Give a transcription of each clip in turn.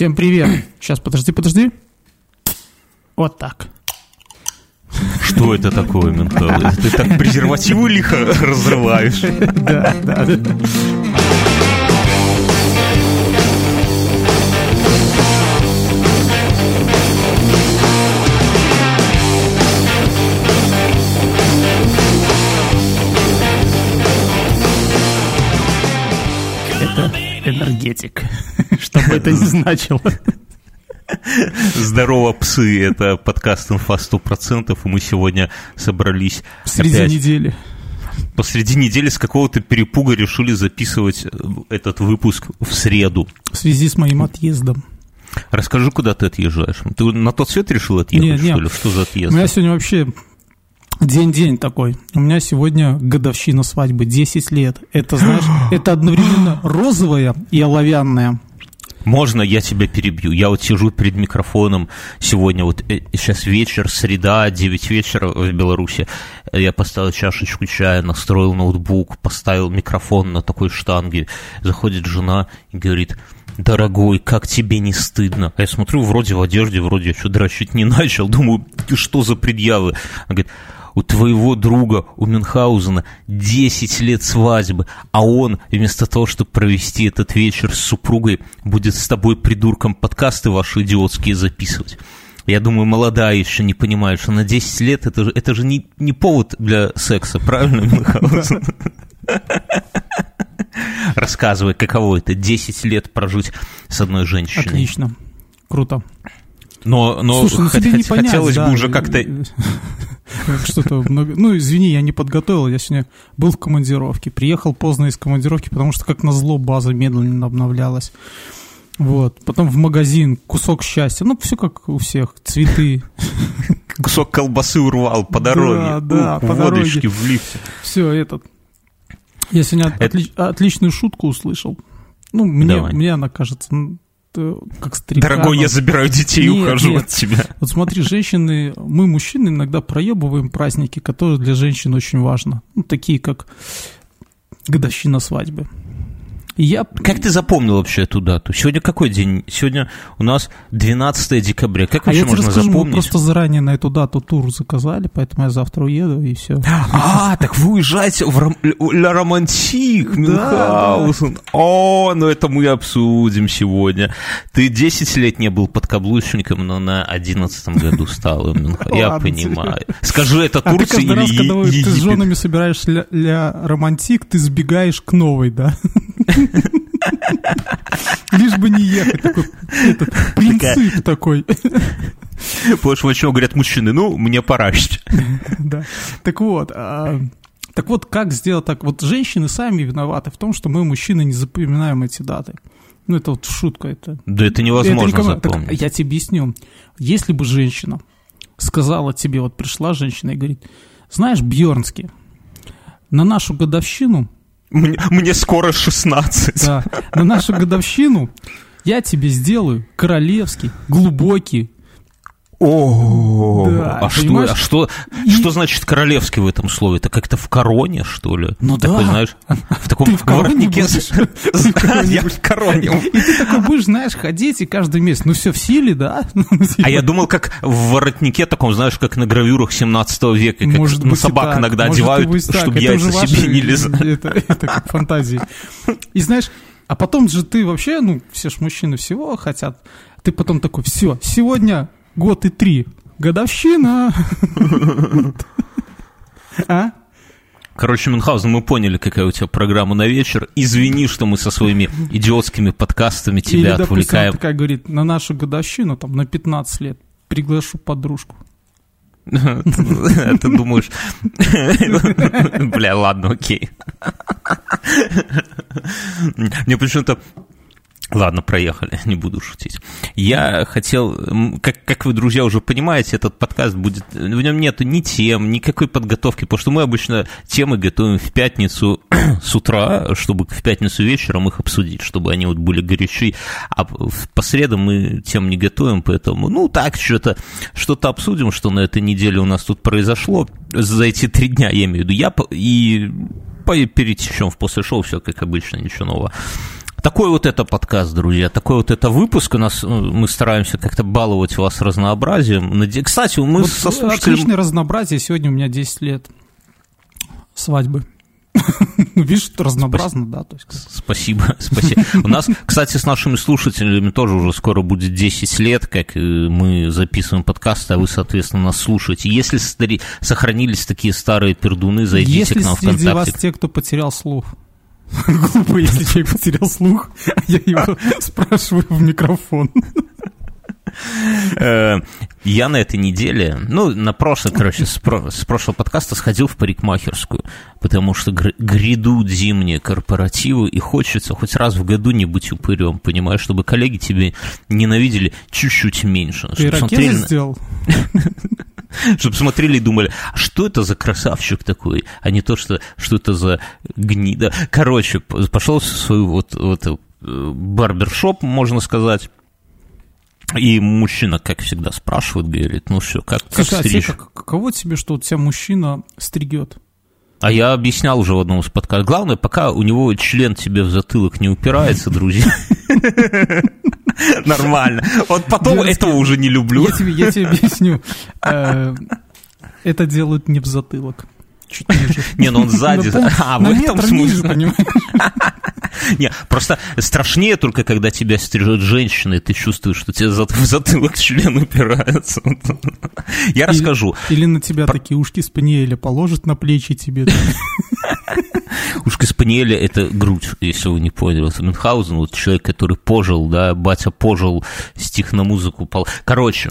Всем привет. Сейчас, подожди, подожди. Вот так. Что это такое, Мюнхгаузен? Ты так презервативу лихо разрываешь. Да, да. Это энергетик. Что бы это ни значило. Здорово, псы! Это подкаст «Инфа 100%», и мы сегодня собрались Среди опять недели. посреди недели с какого-то перепуга решили записывать э, этот выпуск в среду. В связи с моим отъездом. Расскажи, куда ты отъезжаешь? Ты на тот свет решил отъехать, Не, не. что ли? Что за отъезд? У меня сегодня вообще день-день такой. У меня сегодня годовщина свадьбы, 10 лет. Это, знаешь, это одновременно розовая и оловянная. Можно я тебя перебью? Я вот сижу перед микрофоном сегодня, вот э, сейчас вечер, среда, 9 вечера в Беларуси. Я поставил чашечку чая, настроил ноутбук, поставил микрофон на такой штанге. Заходит жена и говорит, дорогой, как тебе не стыдно? А я смотрю, вроде в одежде, вроде я что дрочить не начал. Думаю, «Ты что за предъявы? Она говорит, у твоего друга, у Мюнхгаузена, 10 лет свадьбы, а он, вместо того, чтобы провести этот вечер с супругой, будет с тобой, придурком, подкасты ваши идиотские записывать. Я думаю, молодая еще не понимает, что на 10 лет это же, это же не, не повод для секса, правильно, Мюнхгаузен? Рассказывай, каково это, 10 лет прожить с одной женщиной. Отлично. Круто. Но, но Слушай, ну хот- тебе не хот- понять, хотелось да, бы уже как-то... Что-то много... Ну, извини, я не подготовил. Я сегодня был в командировке. Приехал поздно из командировки, потому что, как назло, база медленно обновлялась. Вот. Потом в магазин, кусок счастья. Ну, все как у всех. Цветы. кусок колбасы урвал по дороге. Да, да, по дороге. в лифте. Все, этот. Я сегодня отличную шутку услышал. Ну, мне, мне она кажется, как старика. Дорогой, я забираю детей и ухожу нет. от тебя. Вот смотри, женщины, мы, мужчины, иногда проебываем праздники, которые для женщин очень важно. Ну, такие как годовщина свадьбы. Я... Как ты запомнил вообще эту дату? Сегодня какой день? Сегодня у нас 12 декабря. Как А вообще тебе можно расскажу, мы запомнить? просто заранее на эту дату тур заказали, поэтому я завтра уеду, и все. А, так вы уезжаете в. Ля Романтик, Мюнхгаузен. О, ну это мы обсудим сегодня. Ты 10 лет не был подкаблучником, но на 11 году стал. Я понимаю. Скажи, это А Турция или когда вы- Е- ты с Египет? женами собираешь ля романтик, ты сбегаешь к новой, да? Лишь бы не ехать. Такой, этот, принцип такой. Потому что о чем говорят мужчины? Ну, мне пора. Да. Так вот, а, так вот, как сделать так? Вот женщины сами виноваты в том, что мы, мужчины, не запоминаем эти даты. Ну, это вот шутка. Это, Да это это невозможно никому- так запомнить. я тебе объясню. Если бы женщина сказала тебе, вот пришла женщина и говорит, знаешь, Бьернский, на нашу годовщину, Мне, мне скоро 16. да, на нашу годовщину я тебе сделаю королевский, глубокий, О, Да, а что, а что, И- что значит королевский в этом слове? Это как-то в короне, что ли? Ну Такой, да. знаешь, в таком Ты в воротнике. Я в короне. И ты такой будешь, знаешь, ходить и каждый месяц, ну все в силе, да? Ну, А я думал, как в воротнике таком, знаешь, как на гравюрах 17 века, как Может на собак иногда одевают, чтобы яйца себе не лизали. Это, это как фантазии. И знаешь, а потом же ты вообще, ну, все ж мужчины всего хотят. Ты потом такой, все, сегодня год и три. Годовщина. А? Короче, Мюнхгаузен, мы поняли, какая у тебя программа на вечер. Извини, что мы со своими идиотскими подкастами Или, тебя допустим, она отвлекаем. такая говорит, на нашу годовщину, там, на 15 лет, приглашу подружку. Ты думаешь... Бля, ладно, окей. Мне почему-то... Ладно, проехали, не буду шутить. Я хотел, как, как вы, друзья, уже понимаете, этот подкаст будет, в нем нету ни тем, никакой подготовки, потому что мы обычно темы готовим в пятницу с утра, чтобы в пятницу вечером их обсудить, чтобы они вот были горячи, а по средам мы тем не готовим, поэтому, ну, так, что-то что обсудим, что на этой неделе у нас тут произошло за эти три дня, я имею в виду, я и перетечем в после шоу, все как обычно, ничего нового Такой вот это подкаст, друзья, такой вот это выпуск. У нас ну, мы стараемся как-то баловать вас разнообразием. Кстати, мы Вот со слушателем... Отличное разнообразие. Сегодня у меня 10 лет свадьбы. Видишь, разнообразно, да. То есть, Спасибо, спасибо. У нас, кстати, с нашими слушателями тоже уже скоро будет 10 лет, как э, мы записываем подкасты, а вы, соответственно, нас слушаете. Если стари- сохранились такие старые пердуны, зайдите Если к нам в среди вас ВКонтакте. те, кто потерял слух, глупо, если человек потерял слух, а я его спрашиваю в микрофон. Э, Я на этой неделе, ну, на прошлой, короче, с, про- с прошлого подкаста сходил в парикмахерскую, потому что гр- грядут зимние корпоративы, и хочется хоть раз в году не быть упырем, понимаешь, чтобы коллеги тебе ненавидели чуть-чуть меньше. Ты смотрели сделал? Чтобы смотрели и думали, а что это за красавчик такой, а не то, что, что это за гнида. Короче, пошел в свою вот, вот э, барбершоп, можно сказать, и мужчина, как всегда, спрашивает, говорит, ну все, как, как Слушай, а тебе как- каково тебе, что у тебя мужчина стригет? А я объяснял уже в одном из подкастов. Главное, пока у него член тебе в затылок не упирается, друзья. Нормально. Вот потом этого уже не люблю. Я тебе, объясню. Э, Это делают не в затылок. Чуть ниже. Не, ну он сзади. А, в этом смысле. Не, просто страшнее только, когда тебя стрижет женщина, и ты чувствуешь, что тебе в затылок член упирается. Я расскажу. Или на тебя такие ушки спаниеля положат на плечи тебе. Ушко спаниеля – это грудь, если вы не поняли. Вот Мюнхгаузен, вот человек, который пожил, да, батя пожил, стих на музыку. Короче,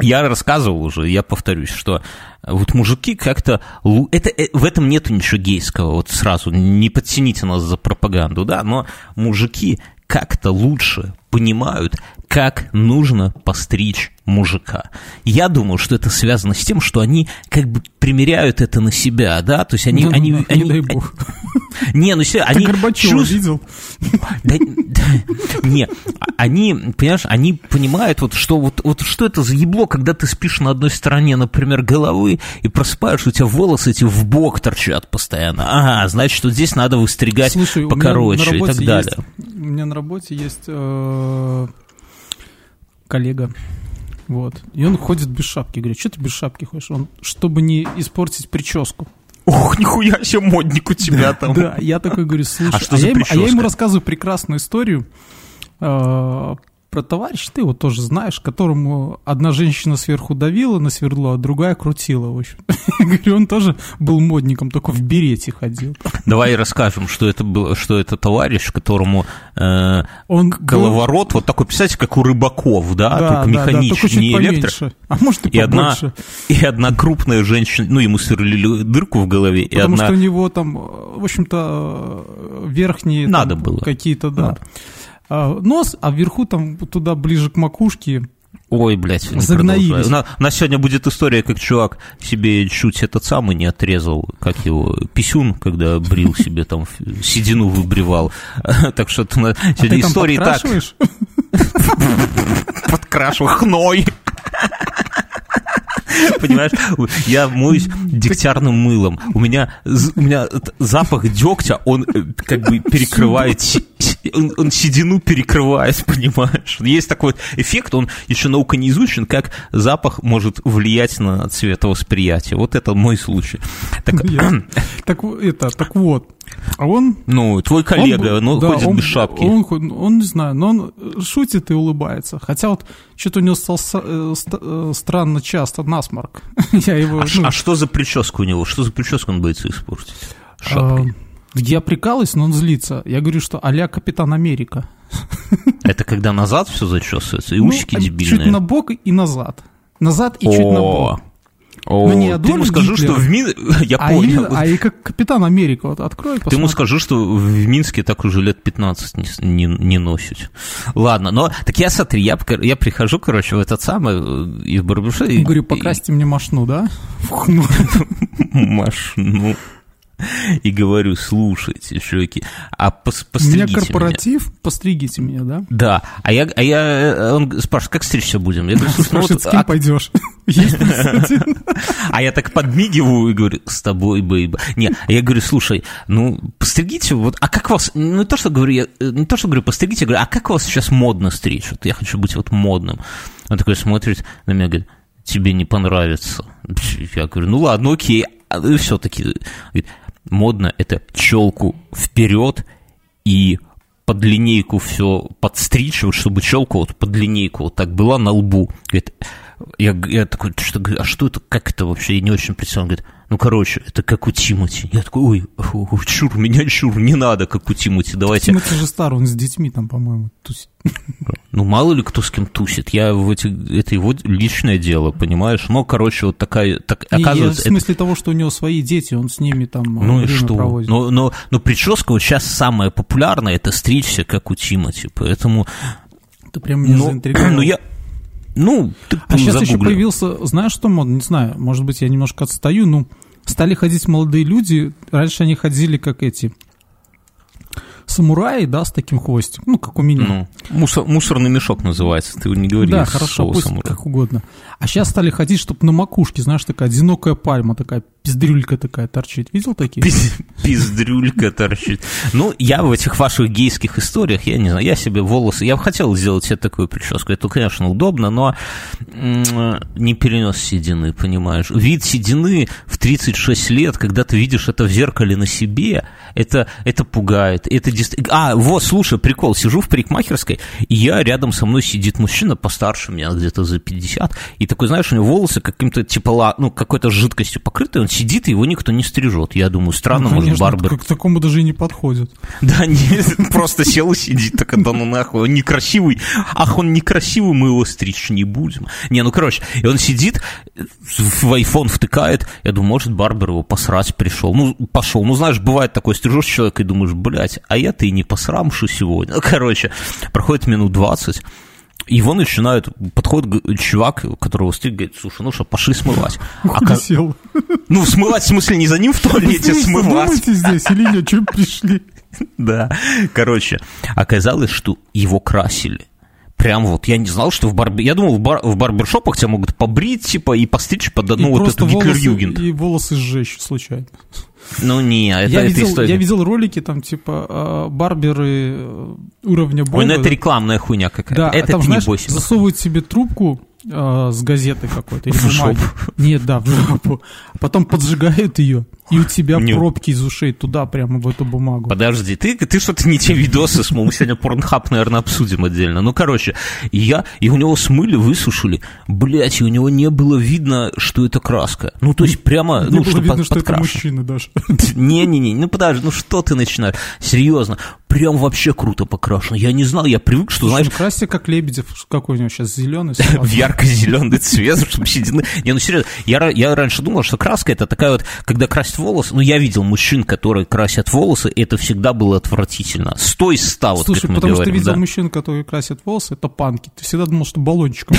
я рассказывал уже, я повторюсь, что вот мужики как-то... Это, э, в этом нету ничего гейского, вот сразу, не подтяните нас за пропаганду, да, но мужики как-то лучше понимают, как нужно постричь мужика. Я думаю, что это связано с тем, что они как бы примеряют это на себя, да, то есть они... Ну, они, ну, они Не дай бог. не, ну все, они чувств- видел? да, да, не, они, понимаешь, они понимают, вот что, вот, вот что это за ебло, когда ты спишь на одной стороне, например, головы, и просыпаешь, у тебя волосы эти в бок торчат постоянно. Ага, значит, что здесь надо выстригать Слушай, покороче и так далее. есть- У меня на работе есть э, коллега. Вот. И он ходит без шапки. Говорит, что ты без шапки ходишь? Он, чтобы не испортить прическу. Ох, нихуя себе модник у тебя там. Да, я такой говорю, слушай, А что за я, ему, а я ему прическа? рассказываю прекрасную историю э, про товарища, ты его тоже знаешь, которому одна женщина сверху давила на свердло, а другая крутила, в общем. Говорю, он тоже был модником, только в берете ходил. Давай расскажем, что это был, что это товарищ, которому э, Он был- головорот, вот такой, представьте, как у рыбаков, да, Да, только да, да, только чуть не электро. А может и И одна, и одна крупная женщина, ну, ему сверлили дырку в голове, и Потому одна... что у него там, э, в общем-то, э, верхние... там Надо было. Какие-то, да. Надо. А, Нос, а вверху там туда ближе к макушке. Ой, блядь, не Загноились. У нас, у нас сегодня будет история, как чувак себе чуть этот самый не отрезал, как его, писюн, когда брил себе там, седину выбривал. Так что на- А ты сегодня там истории так подкрашу хной. Понимаешь, я моюсь дегтярным мылом. У меня, у меня запах дегтя, он э, как бы перекрывает, он, он седину перекрывает, понимаешь? Есть такой вот эффект, он еще наука не изучен, как запах может влиять на цветовосприятие. Вот это мой случай. Так, Я- Так в- это, так вот. А он... ну, твой он коллега, был- ну, да, ходит он- без шапки. Он, ход- он, не знаю, но он шутит и улыбается. Хотя вот что-то у него стал э, ст- э, странно часто насморк. Я его... А, ну, а что за прическа у него? Что за прическу он боится испортить? Шапкой. а, Я прикалываюсь, но он злится. Я говорю, что а-ля Капитан Америка. Это когда назад все зачесывается, и Ну, усики а дебильные. Чуть на бок и назад. Назад и чуть на бок. О, Ну, не ты Адольф ему скажи, Гитлер, что в Мин... Я А, понял. именно- а и как Капитан Америка, вот открой, Ты ему посмотри. скажи, что в Минске так уже лет 15 не, не, не носят. Ладно, но так я смотри, я, я прихожу, короче, в этот самый э, из барбершопа. и- Говорю, покрасьте мне машну, да? Фух, ну, и-. И говорю, слушайте, чуваки, а пос, У меня постригите меня. корпоратив, постригите меня, да? Да, а я, а я, э, он спрашивает, как стричься будем? Я говорю, слушай, ну вот, с кем а пойдешь? А я так подмигиваю и говорю, с тобой, бейба. Не, я говорю, слушай, ну, постригите, вот, а как вас, ну, то, что говорю, я, не то, что говорю, постригите, я говорю, а как вас сейчас модно стричь? Вот я хочу быть вот модным. Он такой смотрит на меня, говорит, тебе не понравится. Я говорю, ну ладно, окей. А все-таки модно это челку вперед и под линейку все подстричь, вот чтобы челка вот под линейку вот так была на лбу. Говорит, я, я такой, что, а что это, как это вообще, я не очень представляю. Он говорит, ну, короче, это как у Тимати. Я такой, ой, ой чур, меня чур, не надо, как у Тимати, давайте. Тимати же старый, он с детьми там, по-моему, тусит. Ну, мало ли кто с кем тусит. Я в эти, это его личное дело, понимаешь? Но, короче, вот такая, так, Не, оказывается... Я в смысле это... того, что у него свои дети, он с ними там Ну и что? проводит. Но, но, но прическа вот сейчас самая популярная, это стричься, как у Тимати, поэтому... Ты прям меня ну, заинтриговал. Ну, я... Ну, ты А сейчас еще загугли. появился, знаешь, что модно? Не знаю, может быть, я немножко отстаю, ну, стали ходить молодые люди, раньше они ходили как эти самураи, да, с таким хвостиком, ну, как у меня. Ну, мусор, мусорный мешок называется, ты не говори да, хорошо, пусть уже. как угодно. А сейчас стали ходить, чтобы на макушке, знаешь, такая одинокая пальма, такая пиздрюлька такая торчит. Видел такие? Пиз- Пиздрюлька торчит. Ну, я в этих ваших гейских историях, я не знаю, я себе волосы... Я бы хотел сделать себе такую прическу. Это, конечно, удобно, но не перенес седины, понимаешь. Вид седины в 36 лет, когда ты видишь это в зеркале на себе, это, это пугает. Это дист- А, вот, слушай, прикол. Сижу в парикмахерской, и я рядом со мной сидит мужчина постарше меня, где-то за 50, и такой, знаешь, у него волосы каким-то, типа, ну, какой-то жидкостью покрыты, он сидит, и его никто не стрижет. Я думаю, странно, Ну, может, конечно, барбер к к такому даже и не подходит. да, нет, просто сел и сидит, так да ну нахуй, он некрасивый, ах, он некрасивый, мы его стричь не будем. Не, ну короче, и он сидит, в iPhone втыкает, я думаю, может, Барбер его посрать пришел. Ну, пошел, ну, знаешь, бывает такое, стрижешь человека и думаешь, блядь, а я-то и не посрамшу сегодня. Ну, короче, проходит минут 20, его начинают, подходит чувак, которого стриг, говорит, слушай, ну что, пошли смывать. А Куда ка- сел? ну, смывать, в смысле, не за ним в туалете, Вы смывать. здесь или нет? Чем пришли? Да, короче, оказалось, что его красили. Прям вот, я не знал, что в барбер... Я думал, в, бар... в барбершопах тебя могут побрить, типа, и постричь под одну И вот эту волосы, Гитлер-Югенд. и волосы сжечь случайно. Ну, не, это, я, это видел, история. я видел ролики, там, типа, э, барберы э, уровня бога. Ой, ну это рекламная хуйня какая-то. Да, это а там, ты знаешь, не бойся. засовывают себе трубку э, с газетой какой-то В бумаги. Нет, да, в жопу. А потом поджигают ее, и у тебя Ню. пробки из ушей туда, прямо в эту бумагу. Подожди, ты, ты что-то не те видосы смыл, мы сегодня порнхаб, наверное, обсудим отдельно. Ну, короче, я, и у него смыли, высушили, блять, и у него не было видно, что это краска. Ну, то есть прямо, Не ну, было что видно, под- что это мужчина даже. Не-не-не, ну подожди, ну что ты начинаешь? Серьезно, прям вообще круто покрашено. Я не знал, я привык, что, знаешь, Ну, красься как Лебедев. Какой у него сейчас зеленый? в ярко-зеленый цвет, чтобы седины. Не, ну серьезно, я, я раньше думал, что краска это такая вот, когда красят волосы, ну я видел мужчин, которые красят волосы, это всегда было отвратительно. Сто из ста, вот Слушай, как мы потому говорим, что видел да. мужчин, которые красят волосы, это панки. Ты всегда думал, что баллончиком.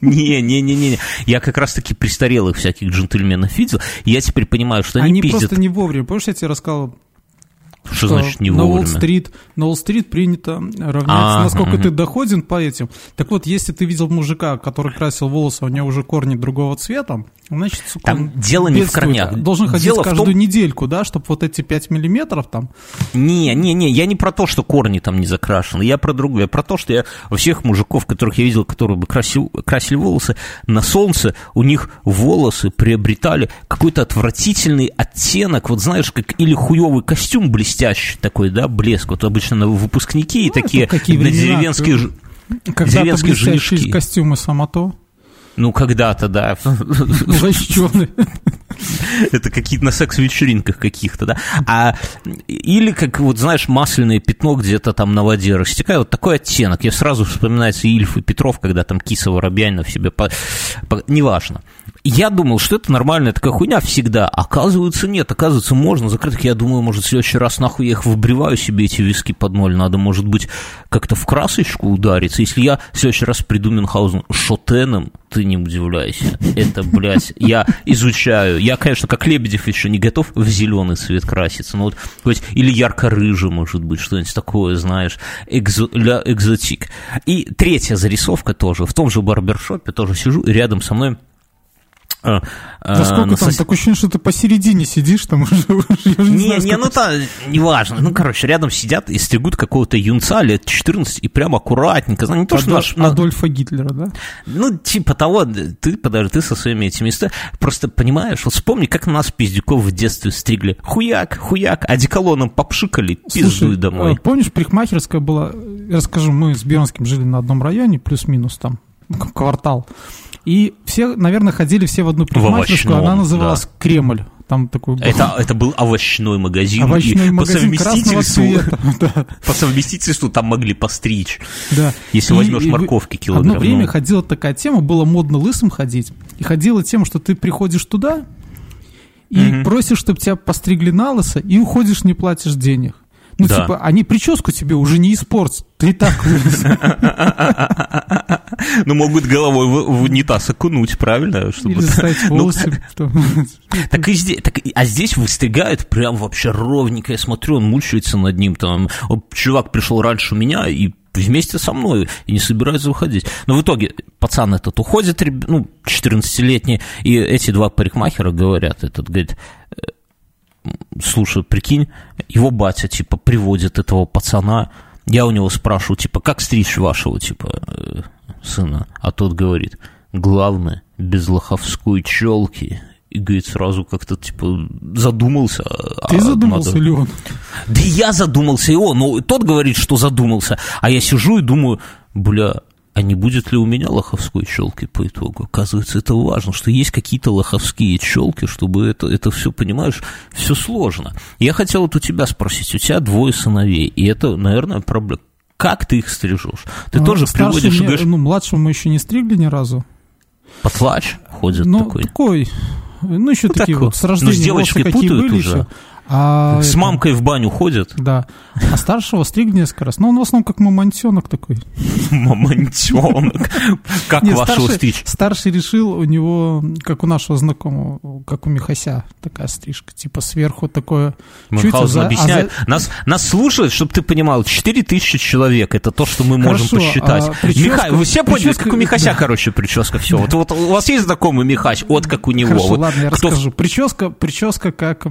Не-не-не-не, я как раз-таки престарелых всяких джентльменов видел, я теперь понимаю, что они, Они просто не вовремя. Помнишь, я тебе рассказал, Что значит не на вовремя? Уолл-стрит, на Уолл-стрит принято равняться, А, насколько мгм. ты доходен по этим. Так вот, если ты видел мужика, который красил волосы, у него уже корни другого цвета, значит, сука, Там дело не в корнях. Должен ходить Дело каждую том- недельку, да, чтобы вот эти 5 миллиметров там. Не, не, не, я не про то, что корни там не закрашены, я про другое, я про то, что я всех мужиков, которых я видел, которые бы красил, красили волосы, на солнце у них волосы приобретали какой-то отвратительный оттенок, вот знаешь, как или хуевый костюм блестящий такой, да, блеск, вот обычно на выпускники и Ну, такие какие на времена, деревенские, Когда-то блестящие женишки. костюмы самото, ну, когда-то, да, лощеные. это какие-то на секс-вечеринках каких-то, да, а или как, вот знаешь, масляное пятно где-то там на воде растекает, вот такой оттенок, я сразу вспоминается Ильф и Петров, когда там Киса Воробьянинов себе, по, по- неважно. Я думал, что это нормальная такая хуйня всегда, оказывается нет, оказывается можно закрыть, я думаю, может, в следующий раз нахуй я их выбриваю себе эти виски под ноль, надо, может быть, как-то в красочку удариться, если я в следующий раз приду Мюнхгаузен шотеном, ты не удивляйся, это, блядь, я изучаю, я, конечно, как Лебедев еще не готов в зеленый цвет краситься, но вот, то есть, или ярко-рыжий, может быть, что-нибудь такое, знаешь, экзо, ля экзотик. И третья зарисовка тоже, в том же барбершопе. Тоже сижу, и рядом со мной А, да сколько там? Сос... Такое ощущение, что ты посередине сидишь, там уже, уже я не, не, знаю, не ну там, неважно. Ну, короче, рядом сидят и стригут какого-то юнца лет 14 и прям аккуратненько. Не то, что наш... Адольфа Гитлера, да? Ну, типа того, ты, подожди, ты со своими этими историями. Просто понимаешь, вот вспомни, как нас пиздюков в детстве стригли. Хуяк, хуяк, одеколоном попшикали, пиздуй домой. А, помнишь, парикмахерская была, расскажу, мы с Бернским жили на одном районе, плюс-минус там, квартал. И все, наверное, ходили все в одну парикмахерскую, она называлась да. Кремль. Там такой это, это был овощной магазин. Овощной магазин по совместительству, цвета. По совместительству там могли постричь. Да. Если и, возьмешь морковки килограмм. Одно время ну. ходила такая тема, было модно лысым ходить. И ходила тема, что ты приходишь туда и угу. просишь, чтобы тебя постригли на лысо, и уходишь, не платишь денег. Ну, да. типа, они прическу тебе уже не испортят. Ты так Ну, могут головой в унитаз окунуть, правильно? Чтобы... Или ну, волосы. Так и здесь, а здесь выстригают прям вообще ровненько. Я смотрю, он мучается над ним. Там, чувак пришел раньше меня и вместе со мной и не собирается уходить. Но в итоге пацан этот уходит, ну, 14-летний, и эти два парикмахера говорят, этот говорит, слушай, прикинь, его батя, типа, приводит этого пацана, я у него спрашиваю, типа, как стричь вашего, типа, э, сына? А тот говорит, главное, без лоховской челки. И, говорит, сразу как-то, типа, задумался. А Ты а задумался надо... или он? Да я задумался, и он. Но тот говорит, что задумался. А я сижу и думаю, бля, а не будет ли у меня лоховской челки по итогу? Оказывается, это важно, что есть какие-то лоховские челки, чтобы это, это все, понимаешь, все сложно. Я хотел вот у тебя спросить, у тебя двое сыновей, и это, наверное, проблема. Как ты их стрижешь? Ты ну, тоже приводишь... Мне, говоришь, ну, младшего мы еще не стригли ни разу. Потлач ходит ну, такой? такой. Ну, еще ну, такие такой. вот с рождения Но с девочкой путают были уже. Еще. А С это... мамкой в баню ходят? Да. А старшего стриг несколько раз. Но он в основном как мамонтенок такой. Мамонтенок. Как вашего стричь? Старший решил у него, как у нашего знакомого, как у Михася, такая стрижка. Типа сверху такое... Мюнхгаузен объясняет. Нас, слушают, чтобы ты понимал, 4000 человек. Это то, что мы можем посчитать. А, Миха... Вы все поняли, как у Михася, короче, прическа. Все. Вот, у вас есть знакомый Михач? Вот как у него. Хорошо, ладно, я расскажу. Прическа, прическа как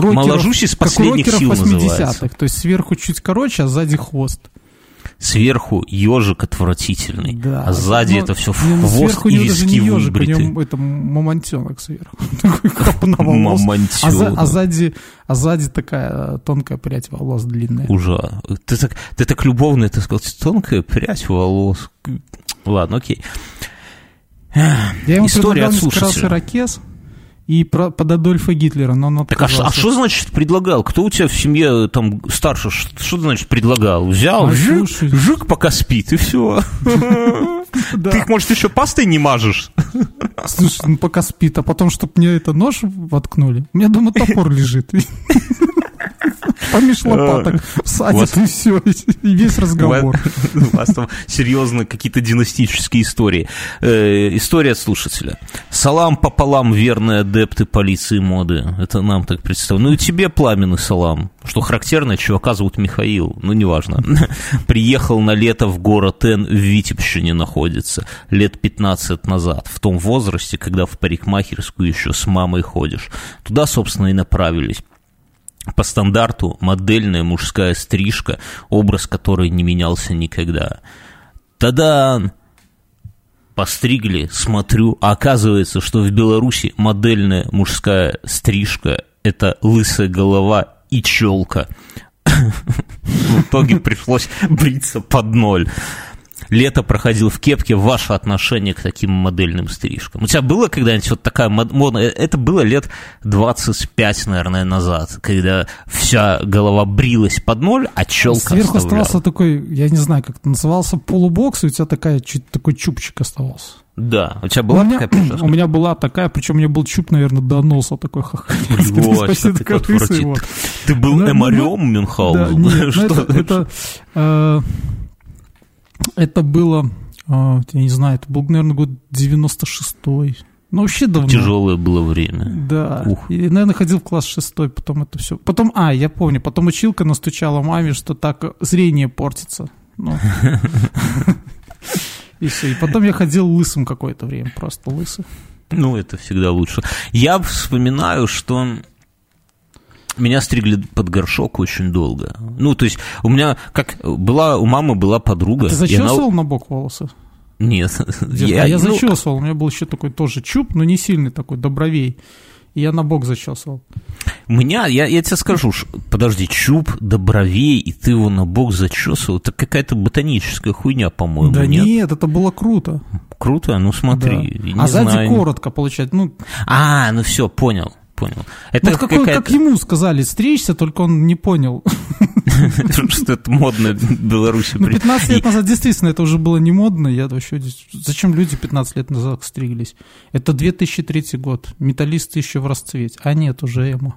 рокеров, Моложусь из последних как у рокеров сил 80-х. То есть сверху чуть короче, а сзади хвост. Сверху ежик отвратительный, да, а сзади но, это все ну, сверху и виски даже не ежик, выбриты. У него это мамонтенок сверху. Мамонтенок. А, а, сзади, а сзади такая тонкая прядь волос длинная. Ужас. Ты так, ты так любовно это сказал. Тонкая прядь волос. Ладно, окей. Я ему История предлагал несколько раз ирокез и про, под Адольфа Гитлера, но он отказался. Так, а, что а значит предлагал? Кто у тебя в семье там старше? Что, значит предлагал? Взял, а жик, жик, пока спит, и все. Ты их, может, еще пастой не мажешь? Слушай, ну пока спит, а потом, чтобы мне это нож воткнули. У меня дома топор лежит. Помеж лопаток всадит, и все, и весь разговор. У вас там серьезно какие-то династические истории. Э, история слушателя. Салам пополам, верные адепты полиции моды. Это нам так представляют. Ну и тебе пламенный салам. Что характерно, чувака зовут Михаил, ну неважно. Приехал на лето в город Н в Витебщине находится, лет 15 назад, в том возрасте, когда в парикмахерскую еще с мамой ходишь. Туда, собственно, и направились по стандарту модельная мужская стрижка, образ которой не менялся никогда. Тогда постригли, смотрю, а оказывается, что в Беларуси модельная мужская стрижка – это лысая голова и челка. В итоге пришлось бриться под ноль лето проходил в кепке, ваше отношение к таким модельным стрижкам? У тебя было когда-нибудь вот такая мода? Э, это было лет 25, наверное, назад, когда вся голова брилась под ноль, а челка Сверху оставляла. оставался такой, я не знаю, как это назывался, полубокс, и у тебя такая, чуть, такой чубчик оставался. Да, у тебя была у меня, такая прическа? У меня была такая, причем у меня был чуб, наверное, до носа такой Вот, Ты был ну, эмарем Мюнхгаузен? Да, нет, это, э, это было, а, я не знаю, это был, наверное, год 96-й. Ну, вообще давно. Тяжелое было время. Да. Ух. И, наверное, ходил в класс шестой, потом это все. Потом, а, я помню, потом училка настучала маме, что так зрение портится. Ну. И все. И потом я ходил лысым какое-то время, просто лысый. Ну, это всегда лучше. Я вспоминаю, что меня стригли под горшок очень долго. Ну, то есть у меня, как была, у мамы была подруга. А ты зачесывал она... на бок волосы? Нет. Я, я ну... зачесывал, у меня был еще такой тоже чуб, но не сильный такой, добровей. И я на бок зачесывал. У меня, я, я тебе скажу, подожди, чуб до бровей, и ты его на бок зачесывал, это какая-то ботаническая хуйня, по-моему. Да нет? нет, это было круто. Круто? Ну смотри. Да. А сзади знаю. коротко получать. Ну... А, ну все, понял понял. Это вот какой, как ему сказали стричься, только он не понял. Что это модно в Беларуси. Ну, 15 лет назад действительно это уже было не модно. Я вообще... Зачем люди 15 лет назад стриглись? Это 2003 год. Металлисты еще в расцвете. А нет, уже ему.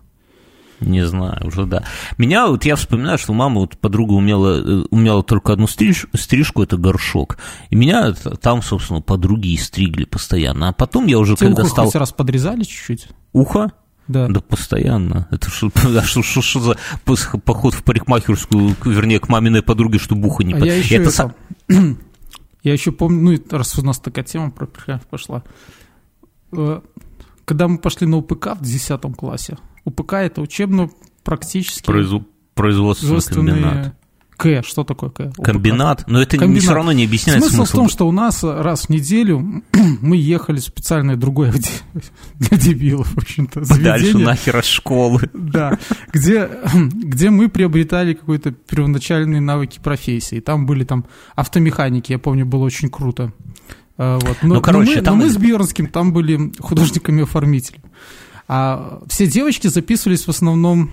Не знаю, уже да. Меня вот я вспоминаю, что мама вот подруга умела, э, умела только одну стриж, стрижку, это горшок. И меня там, собственно, подруги и стригли постоянно. А потом я уже Тебе когда ухо стал... раз подрезали чуть-чуть? Ухо? Да. Да постоянно. Это что, что, что, что за поход в парикмахерскую, вернее, к маминой подруге, чтобы ухо не... А я еще это... это... я еще помню, ну, раз у нас такая тема про пошла. Э, когда мы пошли на УПК в 10 классе, УПК это учебно-практически... Произв... Производственный комбинат. К, что такое К? Комбинат, но это Комбинат. все равно не объясняет смысл. Смысл в том, что у нас раз в неделю мы ехали в специальное другое для дебилов, в общем-то, заведение. Дальше нахер от школы. Да, где, где мы приобретали какие-то первоначальные навыки профессии. Там были там автомеханики, я помню, было очень круто. А, вот. Но, ну, короче, но мы, там... но мы с Бьернским там были художниками-оформителями. А все девочки записывались в основном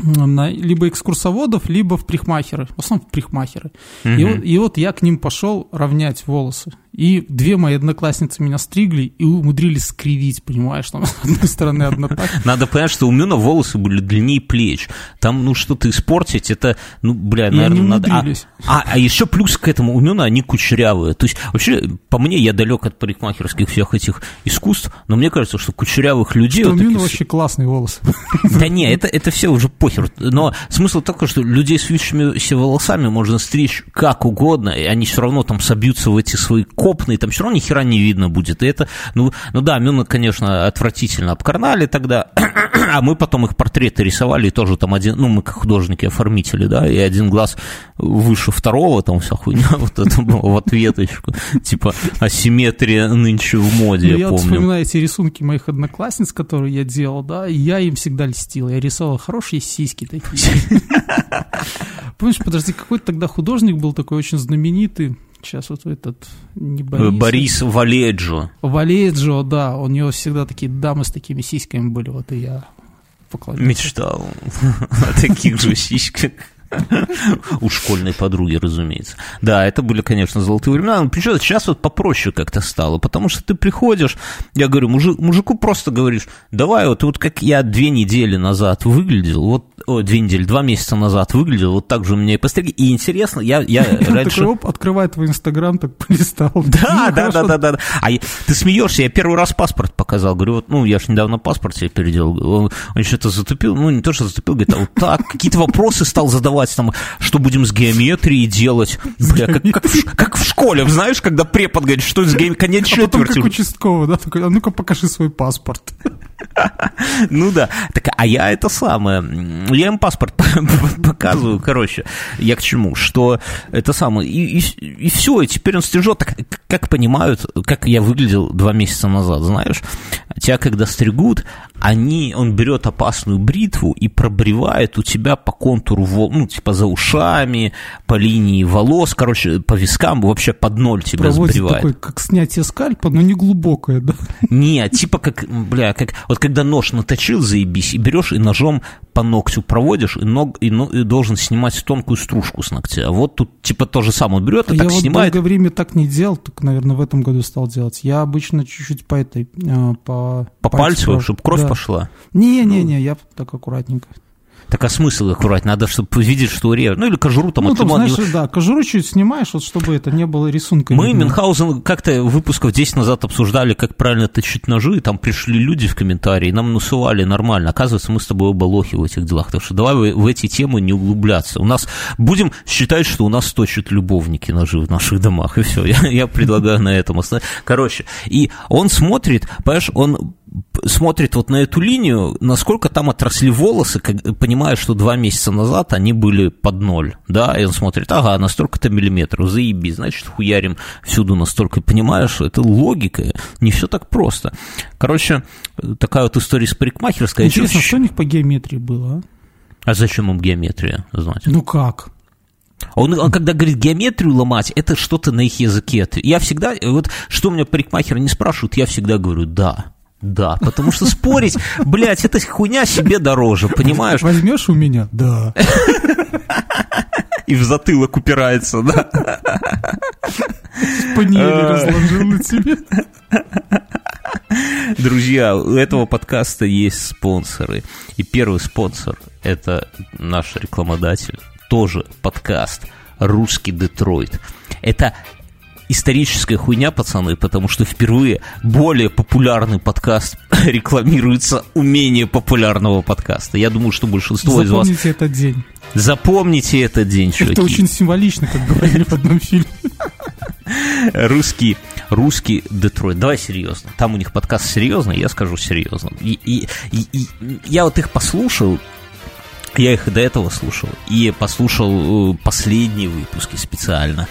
на либо экскурсоводов, либо в прихмахеры, в основном в прихмахеры. Угу. И, и вот я к ним пошел равнять волосы. И две мои одноклассницы меня стригли и умудрились скривить, понимаешь, там, с одной стороны одна так. Надо понять, что у Мюна волосы были длиннее плеч. Там, ну, что-то испортить, это, ну, бля, наверное, надо... А, а, а еще плюс к этому, у Мюна они кучерявые. То есть, вообще, по мне, я далек от парикмахерских всех этих искусств, но мне кажется, что кучерявых людей... Что вот у Мюна вообще классные волосы. Да не, это, это все уже похер. Но смысл такой, что людей с вьющимися волосами можно стричь как угодно, и они все равно там собьются в эти свои копные, там все равно ни хера не видно будет. И это, ну, ну да, Мюна, конечно, отвратительно обкарнали тогда, а мы потом их портреты рисовали, и тоже там один, ну, мы как художники-оформители, да, и один глаз выше второго, там вся хуйня, вот это было в ответочку. Типа асимметрия нынче в моде, ну, я, помню. Я вспоминаю эти рисунки моих одноклассниц, которые я делал, да, и я им всегда льстил. Я рисовал хорошие сиськи такие. Помнишь, подожди, какой-то тогда художник был такой очень знаменитый, Сейчас вот этот не Борис. Борис Валеджо. Валеджо, да. У него всегда такие дамы с такими сиськами были. Вот и я поклонился. Мечтал о таких же сиськах. У школьной подруги, разумеется. Да, это были, конечно, золотые времена. Но причем сейчас вот попроще как-то стало, потому что ты приходишь, я говорю, мужик, мужику просто говоришь, давай вот, вот как я две недели назад выглядел, вот, о, две недели, два месяца назад выглядел, вот так же у меня и постриги. И интересно, я, я раньше... Такой, открывает твой Инстаграм, так полистал. Да, да, да, да, да. А ты смеешься, я первый раз паспорт показал, говорю, вот, ну, я же недавно паспорт себе переделал, он, он что-то затупил, ну, не то, что затупил, говорит, а вот так, какие-то вопросы стал задавать задавать, там, что будем с геометрией делать. Бля, как, как, в, как в школе, знаешь, когда препод говорит, что с геометрией, конец а четверти. Потом как участковый, да, такой, а ну-ка покажи свой паспорт. Ну да. Так, а я это самое. Я им паспорт показываю. Короче, я к чему? Что это самое. И, и, и все, и теперь он стрижет. Так, как понимают, как я выглядел два месяца назад, знаешь? Тебя когда стригут, они, он берет опасную бритву и пробривает у тебя по контуру, ну, типа за ушами, по линии волос, короче, по вискам, вообще под ноль тебя Проводит сбривает. такой, как снятие скальпа, но не глубокое, да? Не, типа как, бля, как, вот когда нож наточил, заебись, и берешь и ножом по ногтю проводишь, и, ног, и, и должен снимать тонкую стружку с ногтя. А вот тут типа то же самое берет и Я так вот снимает. долгое время так не делал, только, наверное, в этом году стал делать. Я обычно чуть-чуть по этой, э, по... По пальцу, пальцу чтобы кровь да. пошла? Не-не-не, я так аккуратненько. Так а смысл их врать? Надо, чтобы видеть, что режут. Ну или кожуру там Ну, там, знаешь, да, кожуру чуть снимаешь, вот чтобы это не было рисунка. Мы видно. Мюнхгаузен как-то выпусков 10 назад обсуждали, как правильно точить ножи, и там пришли люди в комментарии, нам насували нормально. Оказывается, мы с тобой оба лохи в этих делах, так что давай в, в эти темы не углубляться. У нас будем считать, что у нас точат любовники ножи в наших домах, и все. Я, я предлагаю на этом остановиться. Короче, и он смотрит, понимаешь, он смотрит вот на эту линию, насколько там отросли волосы, как- понимая, что два месяца назад они были под ноль, да, и он смотрит, ага, на столько-то миллиметров, заеби, значит, хуярим всюду настолько, понимаешь, что это логика, не все так просто. Короче, такая вот история с парикмахерской. Интересно, что у них по геометрии было, а? А зачем им геометрия знать? Ну как? Он, он когда говорит геометрию ломать, это что-то на их языке. Я всегда, вот что меня парикмахер не спрашивают, я всегда говорю «да». Да, потому что спорить, блядь, эта хуйня себе дороже, понимаешь? Возьмешь у меня? Да. И в затылок упирается, да. Панели А. разложил на тебе. Друзья, у этого подкаста есть спонсоры. И первый спонсор – это наш рекламодатель, тоже подкаст «Русский Детройт». Это историческая хуйня, пацаны, потому что впервые более популярный подкаст рекламируется у менее популярного подкаста. Я думаю, что большинство из вас... Запомните этот день. Запомните этот день, чуваки. Это очень символично, как говорили в одном фильме. русский, русский Детройт. Давай серьезно. Там у них подкаст серьезный, я скажу серьезно. И, и- и- и я вот их послушал, я их и до этого слушал, и послушал э, последние выпуски специально.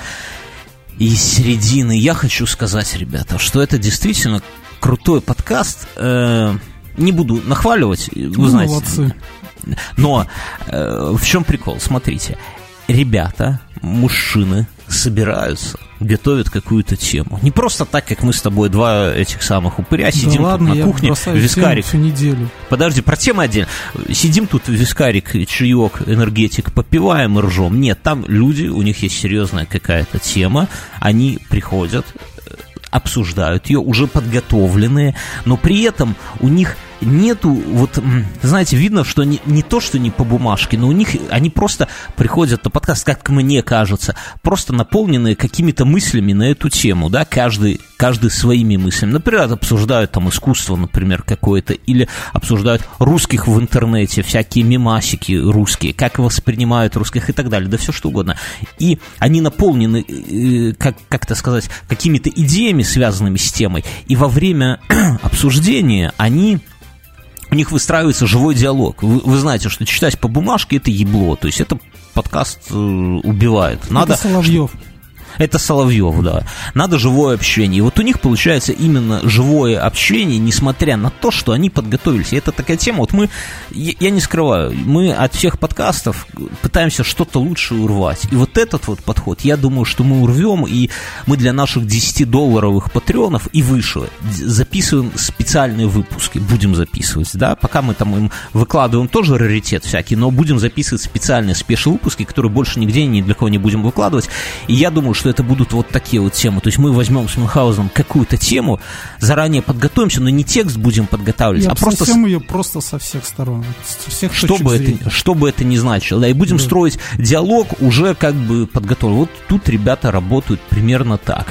И из середины я хочу сказать, ребята, что это действительно крутой подкаст. Э, не буду нахваливать, вы Ну, знаете. молодцы. Но э, в чем прикол? Смотрите, ребята, мужчины собираются, готовят какую-то тему. Не просто так, как мы с тобой два этих самых упыря сидим да тут ладно, на я кухне, вискарик. всю неделю. Подожди, про тему отдельно. Сидим тут, вискарик, чаек, энергетик, попиваем и ржем. Нет, там люди, у них есть серьезная какая-то тема, они приходят, э, обсуждают ее, уже подготовленные, но при этом у них нету, вот, знаете, видно, что не, не то, что не по бумажке, но у них, они просто приходят на подкаст, как мне кажется, просто наполненные какими-то мыслями на эту тему, да, каждый, каждый своими мыслями. Например, обсуждают там искусство, например, какое-то, или обсуждают русских в интернете, всякие мемасики русские, как воспринимают русских и так далее, да все что угодно. И они наполнены, э, как, как это сказать, какими-то идеями, связанными с темой, и во время обсуждения они у них выстраивается живой диалог. Вы, вы знаете, что читать по бумажке это ебло, то есть это подкаст э, убивает. Надо, Это Соловьев. Это Соловьев, да. Надо живое общение. И вот у них получается именно живое общение, несмотря на то, что они подготовились. И это такая тема. Вот мы, я, не скрываю, мы от всех подкастов пытаемся что-то лучше урвать. И вот этот вот подход, я думаю, что мы урвем, и мы для наших 10-долларовых патреонов и выше записываем специальные выпуски. Будем записывать, да. Пока мы там им выкладываем тоже раритет всякий, но будем записывать специальные спешл-выпуски, которые больше нигде ни для кого не будем выкладывать. И я думаю, что это будут вот такие вот темы. То есть мы возьмем с Мюнхгаузеном какую-то тему, заранее подготовимся, но не текст будем подготавливать, Я а просто с- ее просто со всех сторон. Со всех что бы, зрения. это, что бы это ни значило. Да, и будем Да. строить диалог уже как бы подготовлен. Вот тут ребята работают примерно так.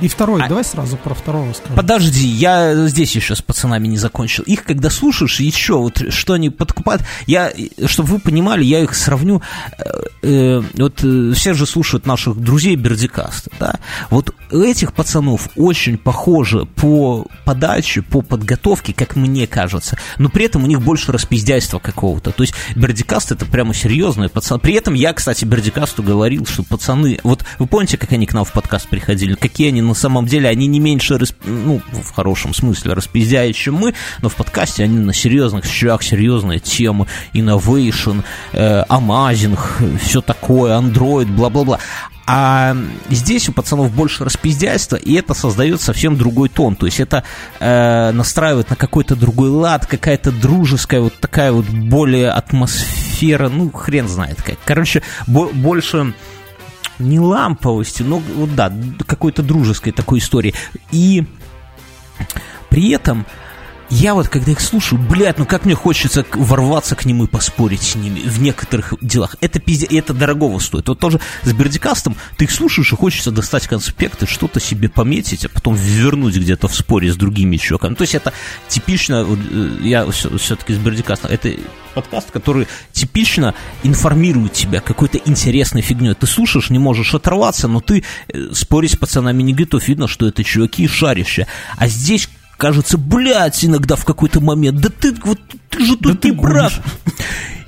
И второй, А- давай сразу про второго скажем. Подожди, я здесь еще с пацанами не закончил. Их, когда слушаешь, еще вот что они подкупают, я, чтобы вы понимали, я их сравню, э, э, вот э, все же слушают наших друзей Бердикаста, да, вот у этих пацанов очень похоже по подаче, по подготовке, как мне кажется, но при этом у них больше распиздяйства какого-то, то есть Бердикаст это прямо серьезные пацаны, при этом я, кстати, Бердикасту говорил, что пацаны, вот вы помните, как они к нам в подкаст приходили, какие они на самом деле, они не меньше, ну, в хорошем смысле, распиздяют, чем мы, но в подкасте они на серьезных щах, серьезные темы, innovation, э, амазинг, все такое, Android, бла-бла-бла. А здесь у пацанов больше распиздяйства, и это создает совсем другой тон. То есть это э, настраивает на какой-то другой лад, какая-то дружеская, вот такая вот более атмосфера, ну, хрен знает как. Короче, бо- больше не ламповости, но вот да, какой-то дружеской такой истории. И при этом я вот, когда их слушаю, блядь, ну как мне хочется ворваться к ним и поспорить с ними в некоторых делах. Это пиздец, это дорогого стоит. Вот тоже с Бердикастом ты их слушаешь и хочется достать конспекты, что-то себе пометить, а потом вернуть где-то в споре с другими чуваками. То есть это типично, э, я все-таки с Бердикастом, это подкаст, который типично информирует тебя какой-то интересной фигней. Ты слушаешь, не можешь оторваться, но ты э, спорить с пацанами не готов. Видно, что это чуваки шарящие. А здесь кажется, блядь, иногда в какой-то момент, да ты вот ты же тут да не прав.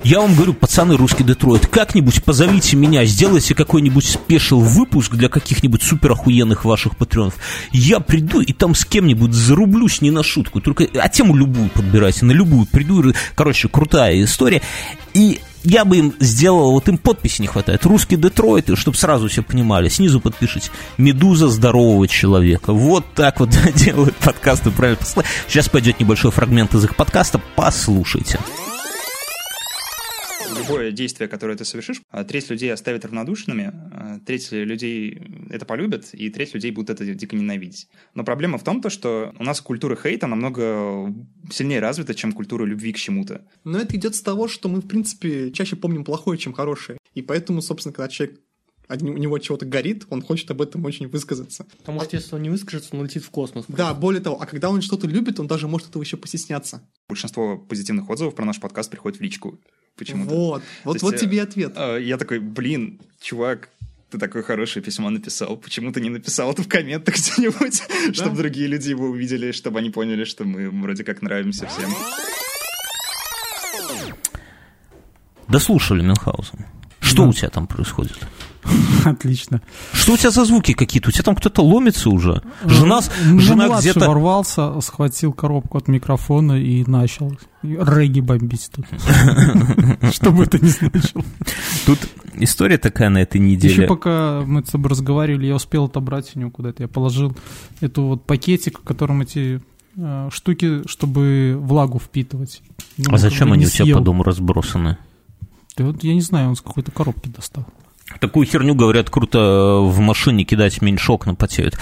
Я вам говорю, пацаны, русский Детройт, как-нибудь позовите меня, сделайте какой-нибудь спешил выпуск для каких-нибудь супер охуенных ваших патронов. Я приду и там с кем-нибудь зарублюсь не на шутку, только а тему любую подбирайте, на любую приду. Короче, крутая история. И я бы им сделал, вот им подписи не хватает, русский Детройт, чтобы сразу все понимали, снизу подпишите, «Медуза здорового человека». Вот так вот делают подкасты, правильно. Сейчас пойдет небольшой фрагмент из их подкаста, послушайте любое действие, которое ты совершишь, а, треть людей оставит равнодушными, а, треть людей это полюбят, и треть людей будут это дико ненавидеть. Но проблема в том, то, что у нас культура хейта намного сильнее развита, чем культура любви к чему-то. Но это идет с того, что мы, в принципе, чаще помним плохое, чем хорошее. И поэтому, собственно, когда человек у него чего-то горит, он хочет об этом очень высказаться. Потому что если он не выскажется, он летит в космос. Да, более того, а когда он что-то любит, он даже может этого еще постесняться. Большинство позитивных отзывов про наш подкаст приходит в личку почему-то. Вот, вот, вот тебе ответ. А, я такой, блин, чувак, ты такое хорошее письмо написал, почему ты не написал это в комментах где-нибудь, да? чтобы другие люди его увидели, чтобы они поняли, что мы вроде как нравимся всем. Дослушали Мюнхгаузен. Что да. у тебя там происходит? Отлично. Что у тебя за звуки какие-то? У тебя там кто-то ломится уже? Жена, ну, жена где-то... ворвался, схватил коробку от микрофона и начал регги бомбить тут. Что бы это ни значило. Тут история такая на этой неделе. Еще пока мы с тобой разговаривали, я успел отобрать у него куда-то. Я положил эту вот пакетик, в котором эти э, штуки, чтобы влагу впитывать. А зачем они у тебя по дому разбросаны? Я не знаю, он с какой-то коробки достал. Такую херню, говорят, круто в машине кидать, меньше окна потеют.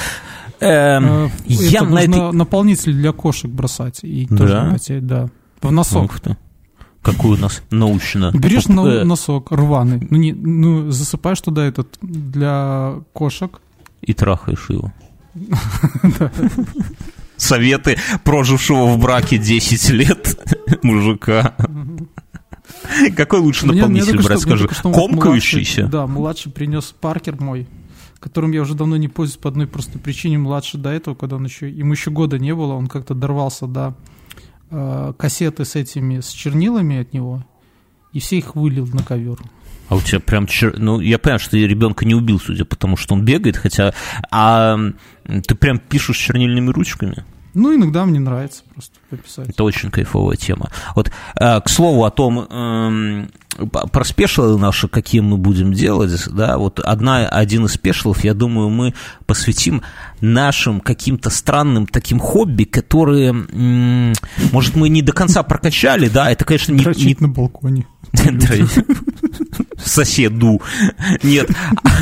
Эм, э, я на этой... наполнитель для кошек бросать и да? тоже потеет, да. В носок. Ух ты. Какой у нас научно. Берешь на, носок рваный, ну, не, ну засыпаешь туда этот для кошек. И трахаешь его. Советы прожившего в браке 10 лет мужика. Какой лучше наполнитель брать, скажи? Комкающийся? Да, младший принес Паркер мой, которым я уже давно не пользуюсь по одной простой причине. Младший до этого, когда он еще, ему еще года не было, он как-то дорвался до э, кассеты с этими, с чернилами от него, и все их вылил на ковер. А у тебя прям... Чер... Ну, я понимаю, что ты ребенка не убил, судя по тому, что он бегает, хотя... А ты прям пишешь чернильными ручками? Ну, иногда мне нравится просто пописать. Это очень кайфовая тема. Вот, э, к слову о том, э, про спешилы наши, какие мы будем делать, да, вот одна, один из спешилов, я думаю, мы посвятим нашим каким-то странным таким хобби, которые, может, мы не до конца прокачали, да, это, конечно, не... Дрочить не... на балконе. соседу. Нет.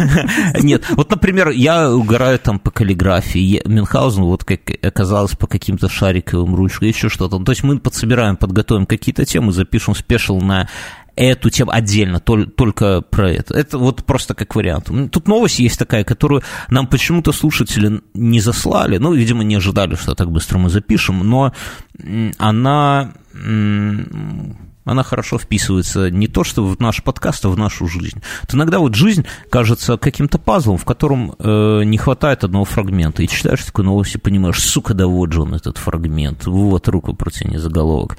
Нет. Вот, например, я угораю там по каллиграфии. Мюнхгаузен, вот как оказалось, по каким-то шариковым ручкам, еще что-то. То есть мы подсобираем, подготовим какие-то темы, запишем спешл на эту тему отдельно, только про это. Это вот просто как вариант. Тут новость есть такая, которую нам почему-то слушатели не заслали. Ну, видимо, не ожидали, что так быстро мы запишем, но она она хорошо вписывается не то, что в наш подкаст, а в нашу жизнь. Вот иногда вот жизнь кажется каким-то пазлом, в котором э, не хватает одного фрагмента. И читаешь такую новость и понимаешь, сука, да вот же он, этот фрагмент. Вот руку протяни заголовок.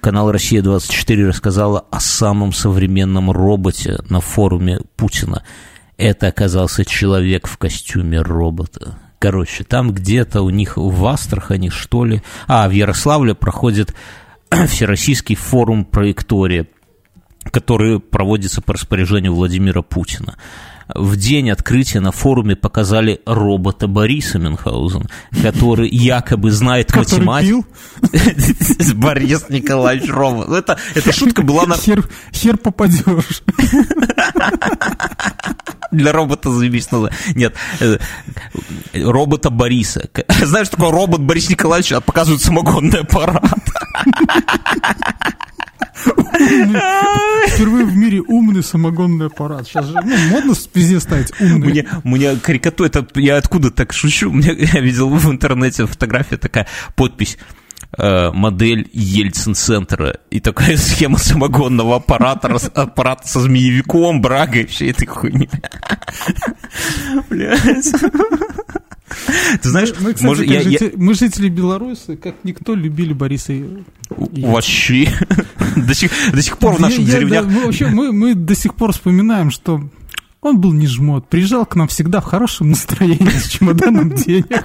Канал «Россия-24» рассказала о самом современном роботе на форуме Путина. Это оказался человек в костюме робота. Короче, там где-то у них в Астрахани, что ли, а, в Ярославле проходит Всероссийский форум проектория, который проводится по распоряжению Владимира Путина. в день открытия на форуме показали робота Бориса Мюнхгаузен, который якобы знает математику. Борис Николаевич робот. Ну, Это, эта шутка была на, хер, хер попадешь. для робота заебись. Нет, э, робота Бориса. Знаешь, такой робот Борис Николаевич, а показывает самогонный аппарат. Впервые в мире умный самогонный аппарат. Сейчас же ну, модно везде ставить умный. Мне, мне карикатура, это я откуда так шучу? Мне, я видел в интернете фотография такая, подпись э, модель Ельцин-центра и такая схема самогонного аппарата, аппарата со змеевиком, брагой, всей этой хуйни. Блядь. Ты знаешь, Мы, кстати, может, я, я- жите- мы жители Беларуси, как никто, любили Бориса. вообще до сих, до сих пор в Я- наших я- деревнях да, мы, вообще, мы, мы до сих пор вспоминаем, что он был не жмот. Приезжал к нам всегда в хорошем настроении, с чемоданом денег.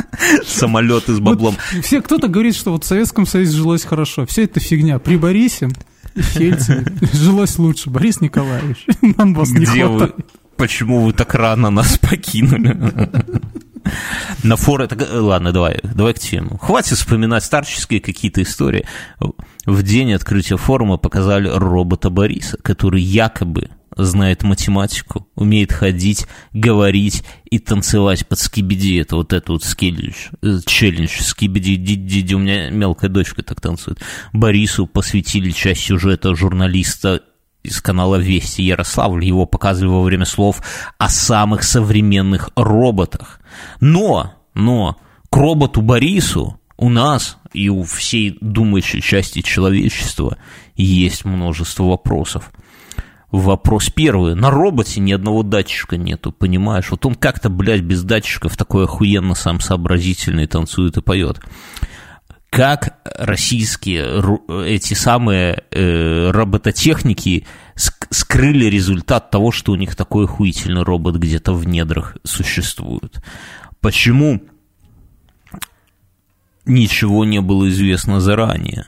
самолеты с баблом. Вот все, кто-то говорит, что вот в Советском Союзе жилось хорошо. Все это фигня. При Борисе и Ельцине жилось лучше. Борис Николаевич, нам вас не Где вы? хватает. Почему вы так рано нас покинули? На э, Ладно, давай, давай к теме. Хватит вспоминать старческие какие-то истории. В день открытия форума показали робота Бориса, который якобы знает математику, умеет ходить, говорить и танцевать под скибиди. Это вот это вот скеллидж, э, челлендж скибиди диди. У меня мелкая дочка так танцует. Борису посвятили часть сюжета журналиста из канала Вести Ярославль. Его показывали во время слов о самых современных роботах. Но, но к роботу Борису у нас и у всей думающей части человечества есть множество вопросов. Вопрос первый. На роботе ни одного датчика нету, понимаешь? Вот он как-то, блядь, без датчиков такой охуенно сам сообразительный танцует и поет. Как российские эти самые э, робототехники скрыли результат того, что у них такой охуительный робот где-то в недрах существует? Почему ничего не было известно заранее?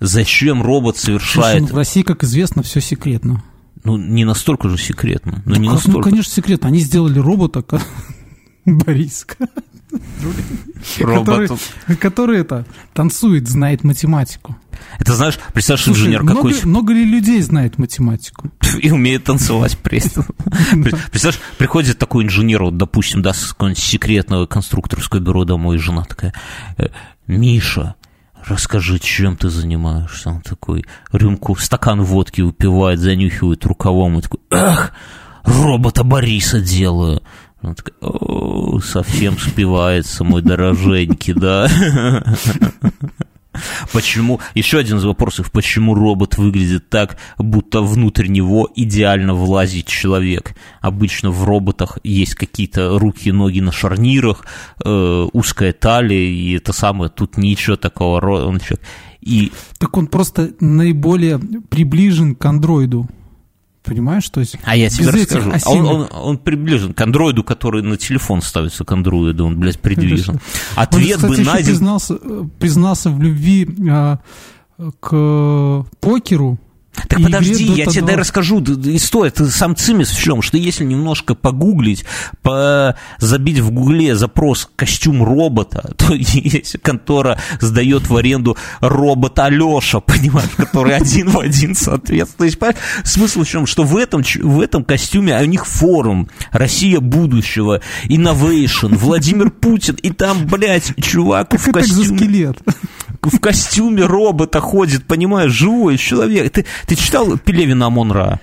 Зачем робот Слушай, совершает... ну, в России, как известно, все секретно. Ну, не настолько же секретно. Ну, не Ну, как- ну, настолько. конечно, секретно. Они сделали робота, Бориска, который, который это танцует, знает математику. Это знаешь, представляешь, Слушай, инженер много, какой много ли людей знает математику? и умеет танцевать при этом. Представляешь, приходит такой инженер, вот, допустим, да, с какого-нибудь секретного конструкторского бюро домой, и жена такая, «Э, Миша, расскажи, чем ты занимаешься? Он такой, рюмку, стакан водки упивает, занюхивает рукавом, и такой, эх, робота Бориса делаю. Он такой, о, совсем спивается, мой дороженький, да. Почему, еще один из вопросов, почему робот выглядит так, будто внутрь него идеально влазит человек? Обычно в роботах есть какие-то руки, ноги на шарнирах, э, узкая талия, и это самое, тут ничего такого. он человек. И Так он просто наиболее приближен к андроиду. Понимаешь? То есть А я тебе расскажу. А он, он, он приближен к андроиду, который на телефон ставится к андроиду, он, блядь, придвижен. Он, Ответ кстати, бы найден... признался, э, признался в любви а, к покеру. Так и подожди, я тебе 2. дай расскажу историю. Это сам цимис в чем? Что если немножко погуглить, по... забить в гугле запрос «костюм робота», то есть контора сдает в аренду робот Алеша, понимаешь, который один в один соответствует. То есть, понимаешь, смысл в чем? Что в этом, в этом костюме, а у них форум «Россия будущего», «Innovation», Владимир Путин, и там, блядь, чувак в костюме. в костюме робота ходит, понимаешь, живой человек. Ты, ты читал Пелевина Амон-Ра?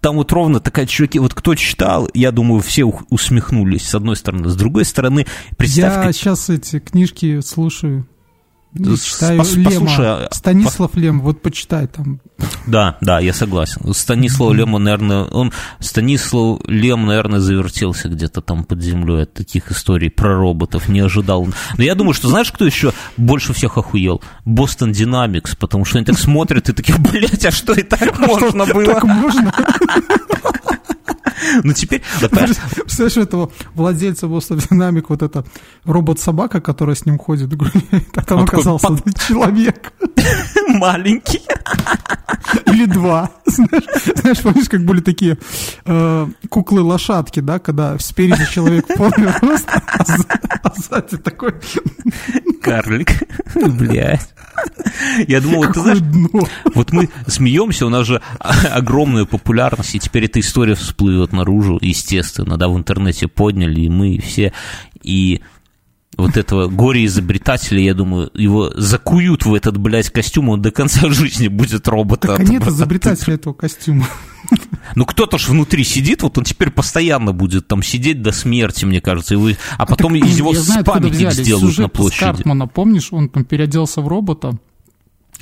Там вот ровно такая чуваки, вот кто читал, я думаю, все усмехнулись, с одной стороны. С другой стороны, представь, Я как- сейчас эти книжки слушаю. Читаю пос- Лема. послушай, а- Станислав Лем, вот почитай там. Да, да, я согласен. Станислав Лем, он, наверное, он, Станислав Лем, наверное, завертелся где-то там под землей от таких историй про роботов, не ожидал. Но я думаю, что знаешь, кто еще больше всех охуел? Бостон Динамикс, потому что они так смотрят и такие, блядь, а что и так можно было? Так можно? Ну теперь, Представляешь, этого владельца Boston Dynamic, вот эта робот-собака, которая с ним ходит, гуляет, а там оказался человек. маленький. Или два. Знаешь, помнишь, как были такие э, куклы-лошадки, да, когда спереди человек полный рост, а, за- а сзади такой Карлик. Блядь. Я думал, вот ты знаешь, дно. вот мы смеемся, у нас же огромная популярность, и теперь эта история всплывет наружу, естественно, да, в интернете подняли, и мы все, и вот этого горе-изобретателя, я думаю, его закуют в этот, блядь, костюм, он до конца жизни будет робота. Так а нет изобретателя этого костюма. Ну, кто-то ж внутри сидит, вот он теперь постоянно будет там сидеть до смерти, мне кажется, и вы- а потом Так, из него знаю, памятник сделают на площади. Картмана, помнишь, он там переоделся в робота.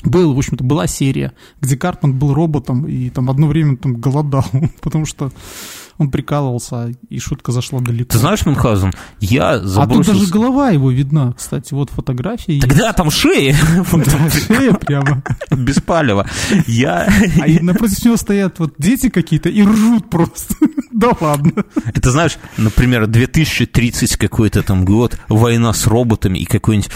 Был, в общем-то, была серия, где Картман был роботом и там одно время там голодал, потому что он прикалывался, и шутка зашла далеко. Ты знаешь, Мюнхгаузен, я а тут даже голова его видна, кстати, вот фотография. есть. Тогда там шея, Да, шея прямо. без палева. Я... А напротив него стоят вот дети какие-то и ржут просто. Да ладно. Это знаешь, например, 2030 какой-то там год, война с роботами и какой-нибудь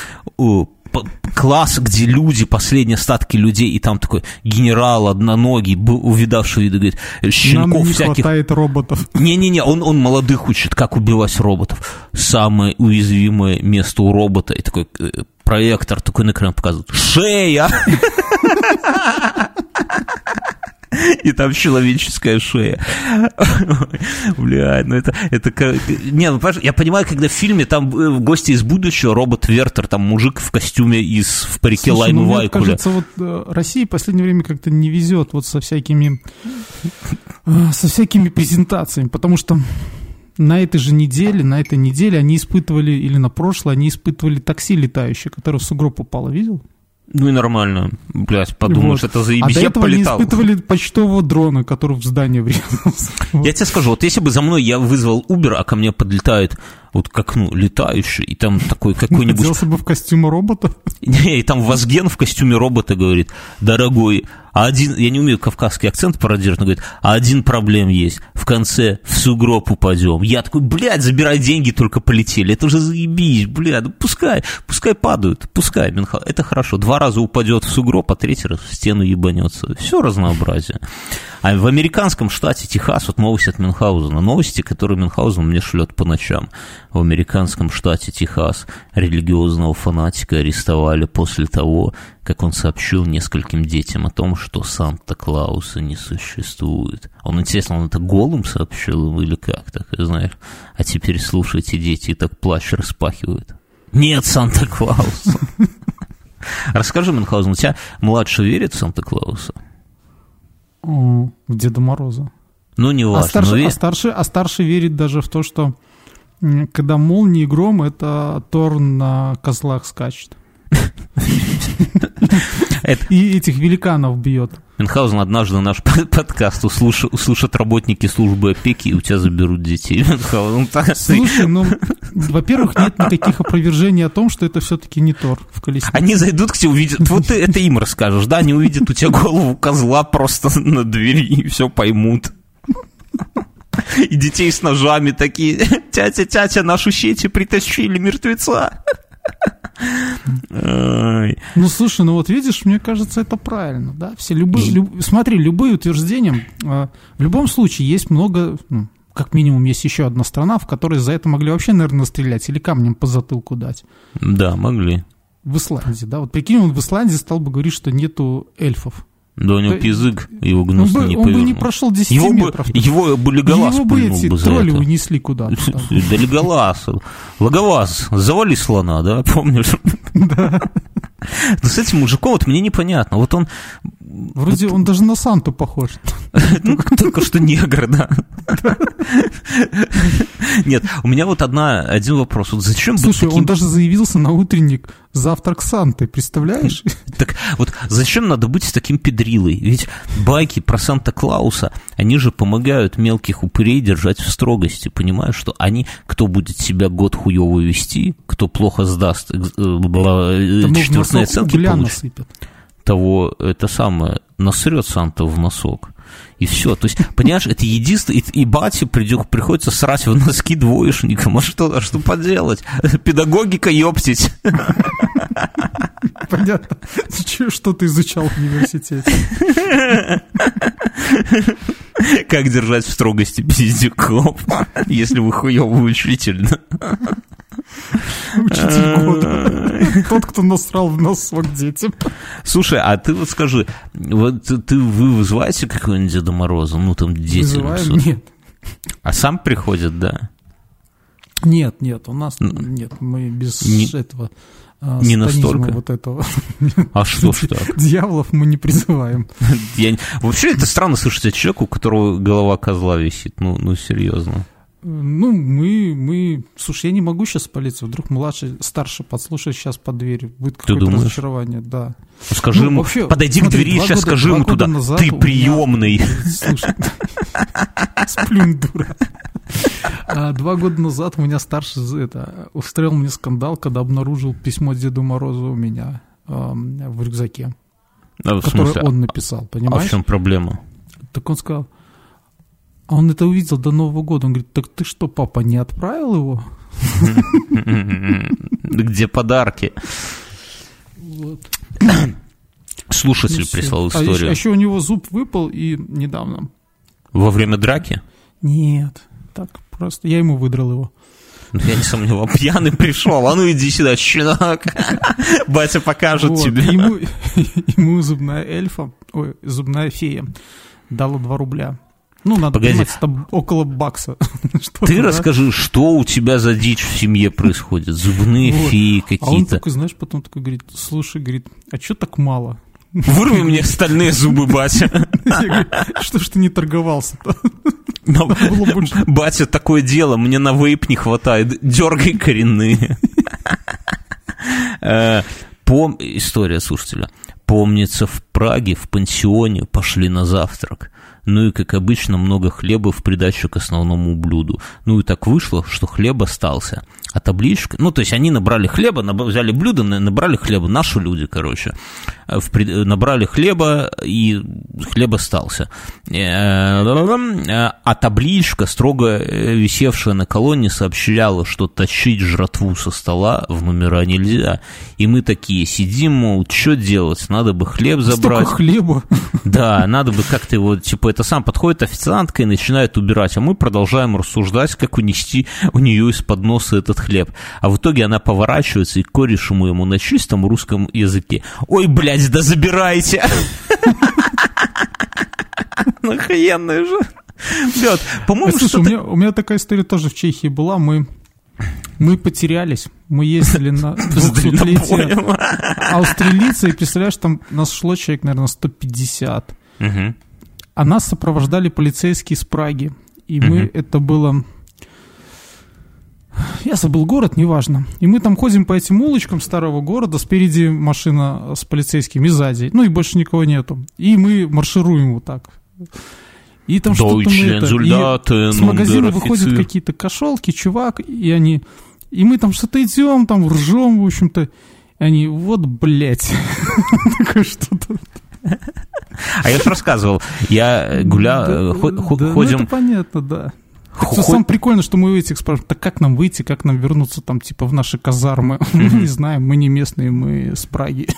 класс, где люди, последние остатки людей, и там такой генерал одноногий, увидавший виды, говорит, Нам щенков не всяких. хватает роботов. Не-не-не, он, он молодых учит, как убивать роботов. Самое уязвимое место у робота. И такой э, проектор такой на экран показывает. Шея! И там человеческая шея. Блядь, ну это, это как... Не, ну, я понимаю, когда в фильме там э, в гости из будущего, робот Вертер, там мужик в костюме из, в парике Слушай, Лаймы ну, мне Вайкуля. кажется, вот э, России в последнее время как-то не везет вот со всякими э, со всякими презентациями, потому что на этой же неделе, на этой неделе они испытывали, или на прошлой, они испытывали такси летающее, которое в сугроб упало, видел? Ну и нормально. Блядь, подумаешь, Вот. это А заебись. до Я этого полетал. испытывали почтового дрона, который в здание врезался. Я тебе скажу, вот если бы за мной я вызвал Uber, а ко мне подлетает вот к окну летающий, и там такой какой-нибудь... Оделся бы в костюм робота. Не, и там Вазген в костюме робота говорит, дорогой, а один, я не умею кавказский акцент пародировать, но говорит, а один проблем есть, в конце в сугроб упадем. Я такой, блядь, забирай деньги, только полетели, это же заебись, блядь, ну пускай, пускай падают, пускай, Мюнхгаузен, это хорошо, два раза упадет в сугроб, а третий раз в стену ебанется, все разнообразие. А в американском штате Техас, вот новость от Мюнхгаузена, новости, которые Мюнхгаузен мне шлет по ночам. В американском штате Техас религиозного фанатика арестовали после того, как он сообщил нескольким детям о том, что Санта-Клауса не существует. Он, интересно, он это голым сообщил им или как, так, знаешь? А теперь слушайте, дети, и так плащ распахивают. Нет Санта-Клауса. Расскажи, Мюнхгаузен, у тебя младший верит в Санта-Клауса? В Деда Мороза. Ну, не А важно. старший, а, старший, а старший верит даже в то, что когда молнии и гром, это Тор на козлах скачет. И этих великанов бьет. Мюнхгаузен, однажды наш под- подкаст услышат, услышат работники службы опеки, и у тебя заберут детей. Так- Слушай, ну, во-первых, нет никаких опровержений о том, что это все-таки не Тор в колеснице. Они зайдут к тебе, увидят, вот ты это им расскажешь, да, они увидят у тебя голову козла просто на двери и все поймут. И детей с ножами такие, тятя, тятя, нашу сети притащили мертвеца. Ну, слушай, ну вот видишь, мне кажется, это правильно, да? Все любые, люб- смотри, любые утверждения, э, в любом случае есть много, ну, как минимум есть еще одна страна, в которой за это могли вообще, наверное, стрелять или камнем по затылку дать. Да, могли. В Исландии, да? Вот прикинь, он в Исландии стал бы говорить, что нету эльфов. Да у него Да, язык, его Он гнусно бы, не он бы не повернул. прошел 10 Его бы, метров. его бы Леголас Его бы эти бы тролли это. унесли куда-то. Да Леголас. Логоваз, завали слона, да, помнишь? Да. Но с этим мужиком вот мне непонятно. Вот он, Вроде он даже на Санту похож. только что негр, да. Нет, у меня вот одна, один вопрос. Вот зачем Слушай, он даже заявился на утренник «Завтрак Санты», представляешь? Так вот, зачем надо быть таким педрилой? Ведь байки про Санта-Клауса, они же помогают мелких упырей держать в строгости, понимаешь, что они, кто будет себя год хуево вести, кто плохо сдаст э, э, четвертные оценки получит. Того это самое, насрет Санта в носок. И все. То есть, понимаешь, это единственное... И, и бате придет, приходится срать в носки двоечникам. А что, а что поделать? Педагогика, ёптить. Понятно. Что ты изучал в университете? Как держать в строгости пиздюков, если вы хуёвый учитель? Учитель года. Тот, кто насрал в нос к детям. Слушай, а ты вот скажи, вот ты вы вызываете какого-нибудь Деда Мороза, ну там дети, Вызываем? Нет. а сам приходит, да? Нет, нет, у нас нет, мы без Не- этого а, не настолько? вот этого. А что ж так? Дьяволов мы не призываем. Я Вообще это странно слышать от человека, у которого голова козла висит. Ну, ну серьезно. Ну, мы, мы... Слушай, я не могу сейчас спалиться. Вдруг младший, старший подслушает сейчас под дверью. Будет какое-то разочарование, да. Ну, Скажи Ну, ему, вообще, подойди смотри, к двери, сейчас года- скажи ему туда, назад ты приемный. Слушай, сплюнь, дура. А, Два года назад у меня старший это, устроил мне скандал, когда обнаружил письмо Деду Морозу у меня в рюкзаке, А, которое он написал, а в понимаешь? чем проблема? Так он сказал, он это увидел до Нового года. Он говорит, так ты что, папа, не отправил его? Где подарки? Слушатель Ну, прислал А еще, историю. еще у него зуб выпал и недавно. Во время драки? Нет, так просто. Я ему выдрал его. Ну, я не сомневаюсь. Пьяный пришел. А ну иди сюда, щенок. Батя покажет Вот. тебе. Ему, ему зубная эльфа, ой, зубная фея дала 2 рубля. Ну, надо Погоди. понимать, это около бакса. Ты расскажи, что у тебя за дичь в семье происходит? Зубные феи А он какие-то. такой, знаешь, потом такой говорит, слушай, говорит, а что так мало? Вырви мне стальные зубы, батя. Что ж ты не торговался-то? Батя, такое дело, мне на вейп не хватает. Дергай коренные. Э, Пом... История слушателя. Помнится, в Праге в пансионе пошли на завтрак. Ну и, как обычно, много хлеба в придачу к основному блюду. Ну и так вышло, что хлеб остался. А табличка... Ну, то есть они набрали хлеба, наб- взяли блюдо, на- набрали хлеба. Наши люди, короче. Э, в Набрали хлеба, и хлеб остался. Э, э, А табличка, строго висевшая на колонне, сообщала, что тащить жратву со стола в номера нельзя. И мы такие сидим, мол, что делать? Надо бы хлеб Столько забрать. хлеба. Да, надо бы как-то его, типа, это сам подходит официантка и начинает убирать, а мы продолжаем рассуждать, как унести у нее из-под носа этот хлеб. А в итоге она поворачивается и к корешему ему на чистом русском языке. Ой, блядь, да забирайте! Ну, охуенная же. Блядь, по-моему, Слушай, у что-то... меня, у меня такая история тоже в Чехии была. Мы, мы потерялись. Мы ездили на 200-летие Дальнобоем. Австралийца, и представляешь, там нас шло человек, наверное, 150. Мгм. А нас сопровождали полицейские из Праги. И мы, Мгм. это было... Я забыл город, неважно. И мы там ходим по этим улочкам старого города, спереди машина с полицейскими, сзади. Ну и больше никого нету. И мы маршируем вот так. И там что-то мы Deutschland, это... и Soldaten, с магазина выходят какие-то кошелки, чувак, и они... И мы там что-то идем, там ржем, в общем-то. И они, вот, блядь. Такое что-то. А я же рассказывал, я гулял, э, ну ходим... это понятно, да. хо- самое прикольное, что мы у этих спрашиваем, так как нам выйти, как нам вернуться там, типа, в наши казармы? Мы не знаем, мы не местные, мы с Праги.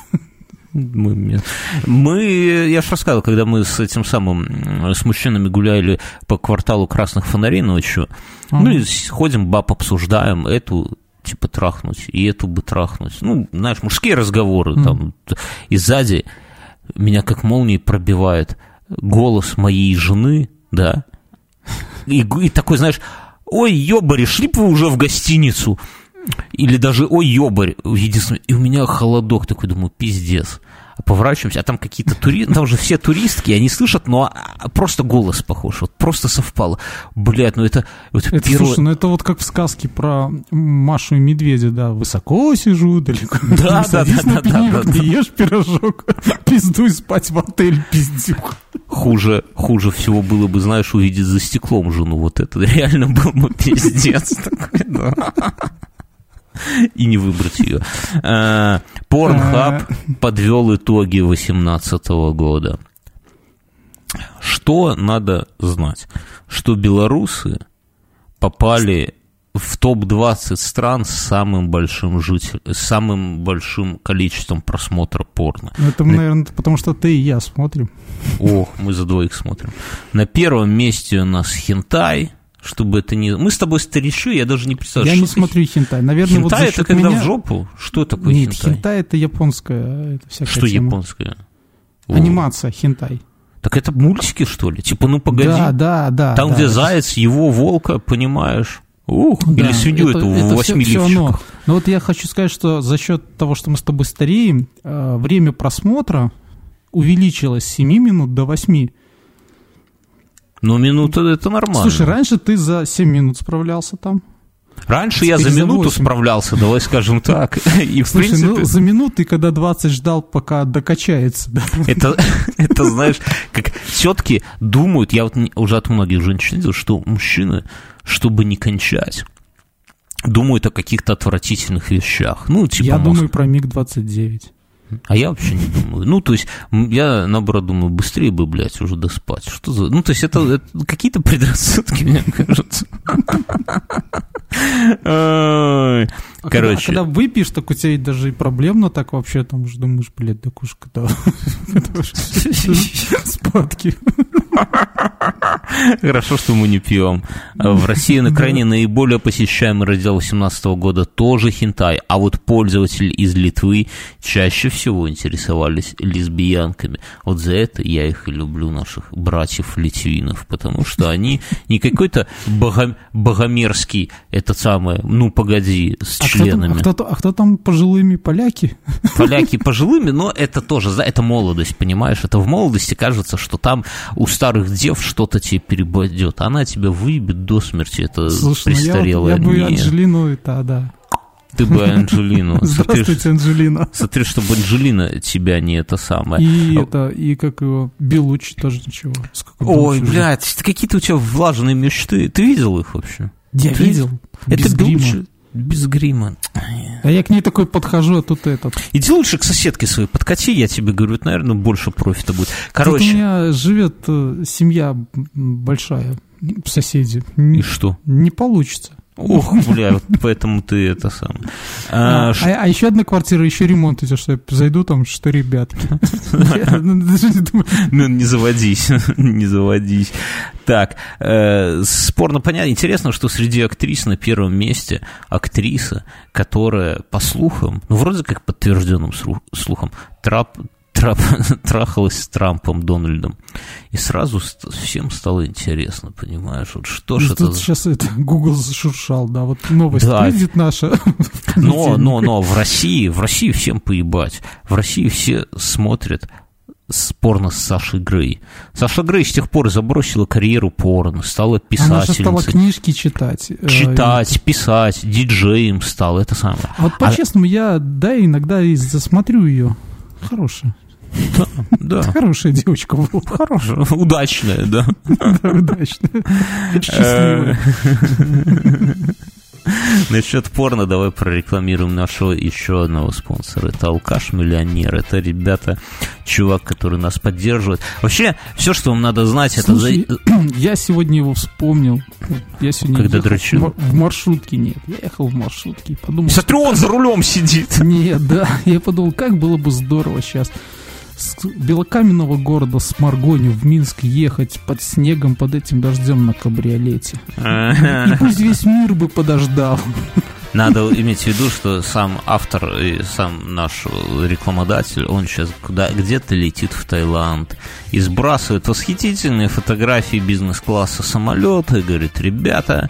Мы, мы, я же рассказывал, когда мы с этим самым, м, с мужчинами гуляли по кварталу красных фонарей ночью, ну и ходим, баб обсуждаем, эту типа трахнуть, и эту бы трахнуть. Ну, знаешь, мужские разговоры Мгм. там. И сзади меня как молнией пробивает голос моей жены, да, и, и такой, знаешь, ой, ёбари, шли бы вы уже в гостиницу. Или даже, ой, ёбарь, единственное, и у меня холодок такой, думаю, пиздец. Поворачиваемся, а там какие-то туристы, там же все туристки, они слышат, но а, просто голос похож, вот просто совпало. Блядь, ну это, это, Это, первое- слушай, ну это вот как в сказке про Машу и Медведя, да. Высоко сижу, далеко. Да, да, да, да, да, ты ешь пирожок, пиздуй спать в отель, пиздюк. Хуже, хуже всего было бы, знаешь, увидеть за стеклом жену. Вот это реально был бы пиздец такой, да. И не выбрать ее. Порнхаб подвел итоги 2018 года. Что надо знать? Что белорусы попали в топ-20 стран с самым большим житель, с самым большим количеством просмотра порно. Ну, это, наверное, потому что ты и я смотрим. О, мы за двоих смотрим. На первом месте у нас хентай, чтобы это не... Мы с тобой старичи, я даже не представляю. Я не смотрю хентай. Наверное, вот Хентай за это когда меня... в жопу? Что такое Нет, хентай? хентай это японская это всякая Что тема. японское? О. Анимация хентай. Так это мультики, что ли? Типа, ну погоди. Да, да, да. Там, да. где заяц, его волка, понимаешь? Ух, Да, или свинью это- эту это в восьми всё оно. лифчиках. Но вот я хочу сказать, что за счет того, что мы с тобой стареем, э, время просмотра увеличилось с 7 минут до 8. Ну, минута это нормально. Слушай, раньше ты за 7 минут справлялся там. Раньше я за теперь за минуту восемь. справлялся, давай скажем так. И, в Слушай, принципе, ну за минуту ты когда 20 ждал, пока докачается. Да? это, это, знаешь, как все-таки думают, я вот уже от многих женщин видел, что мужчины, чтобы не кончать, думают о каких-то отвратительных вещах. Ну, типа, Я мозг- думаю про МиГ-29. А я вообще не думаю. Ну, то есть, я, наоборот, думаю, быстрее бы, блядь, уже доспать. Что за... Ну, то есть, это, это какие-то предрассудки, мне кажется. А когда- Короче, Когда, выпьешь, так у тебя даже и проблемно так вообще, там уже думаешь, блядь, да когда уж Спадки. Хорошо, что мы не пьем. В России на крайне наиболее посещаемый раздел 2018 года тоже хентай, а вот пользователи из Литвы чаще всего интересовались лесбиянками. Вот за это я их и люблю, наших братьев-литвинов, потому что они не какой-то богом- богомерзкий, этот самый, ну погоди, с А кто, там, а, членами. кто, а кто там пожилыми поляки? Поляки пожилыми, но это тоже, за- это молодость, понимаешь? Это в молодости кажется, что там у старых дев что-то тебе перебодет. Она тебя выебет до смерти, это Слушай, ну я, престарелая. я бы Нет, Анджелину, это, да. ты бы Анджелину. Смотри, Здравствуйте, Анджелина. смотри, чтобы Анджелина тебя не это самое. И это, и как его, Белучи тоже ничего. Ой, блядь, какие-то у тебя влажные мечты. Ты видел их вообще? Я видел. Это. Белучи без грима. А я к ней такой подхожу, а тут этот. Иди лучше к соседке своей подкати, я тебе говорю, это, наверное, больше профита будет. Тут у Короче, меня живет э, семья большая, соседи. и Не, что? не получится. Ох, бля, вот поэтому ты это сам. А, А, ш- а- а еще одна квартира, еще ремонт идет, что я зайду, там что думаю, Ну, не заводись, не заводись. Так, э, спорно понятно. Интересно, что среди актрис на первом месте актриса, которая, по слухам, ну, вроде как подтвержденным слухам, трап, трап, трахалась с Трампом Дональдом. И сразу всем стало интересно, понимаешь, вот что ж это Тут за... сейчас это Google зашуршал, да, вот новость Да. выйдет наша. Но, но, но в России, в России всем поебать. В России все смотрят с- порно с Сашей Грей. Саша Грей с тех пор забросила карьеру порно, стала Она же стала писательницей. книжки читать. э, Читать, писать, диджеем стал, это самое. А вот по-честному, я, да, иногда и засмотрю ее. Хорошая. Да, Хорошая девочка была. хорошая, удачная, да. Да, удачная. Счастливая. Насчет порно давай прорекламируем нашего еще одного спонсора. Это Алкаш-миллионер. Это ребята, чувак, который нас поддерживает. Вообще, все, что вам надо знать, это... я сегодня его вспомнил. Я сегодня Когда дрочил? в- маршрутке, нет. Я ехал в маршрутке и подумал... Смотри, он за рулем сидит. Нет, да. Я подумал, как было бы здорово сейчас с белокаменного города с Маргонью в Минск ехать под снегом, под этим дождем на кабриолете. И пусть весь мир бы подождал. Надо иметь в виду, что сам автор и сам наш рекламодатель, он сейчас куда, где-то летит в Таиланд и сбрасывает восхитительные фотографии бизнес-класса самолета и говорит, ребята,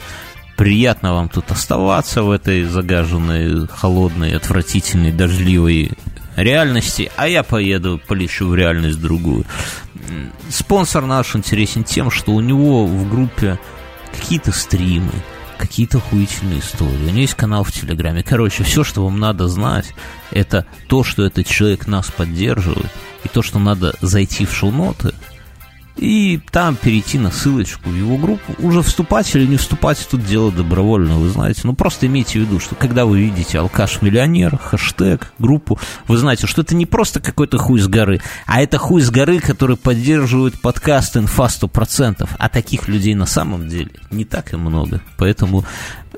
приятно вам тут оставаться в этой загаженной, холодной, отвратительной, дождливой реальности, а я поеду, полечу в реальность другую. Спонсор наш интересен тем, что у него в группе какие-то стримы, какие-то охуительные истории. У него есть канал в Телеграме. Короче, все, что вам надо знать, это то, что этот человек нас поддерживает, и то, что надо зайти в шоу-ноты, и там перейти на ссылочку в его группу. Уже вступать или не вступать, тут дело добровольно, вы знаете. Ну, просто имейте в виду, что когда вы видите алкаш-миллионер, хэштег, группу, вы знаете, что это не просто какой-то хуй с горы, а это хуй с горы, который поддерживает подкаст «Инфа 100%». А таких людей на самом деле не так и много. Поэтому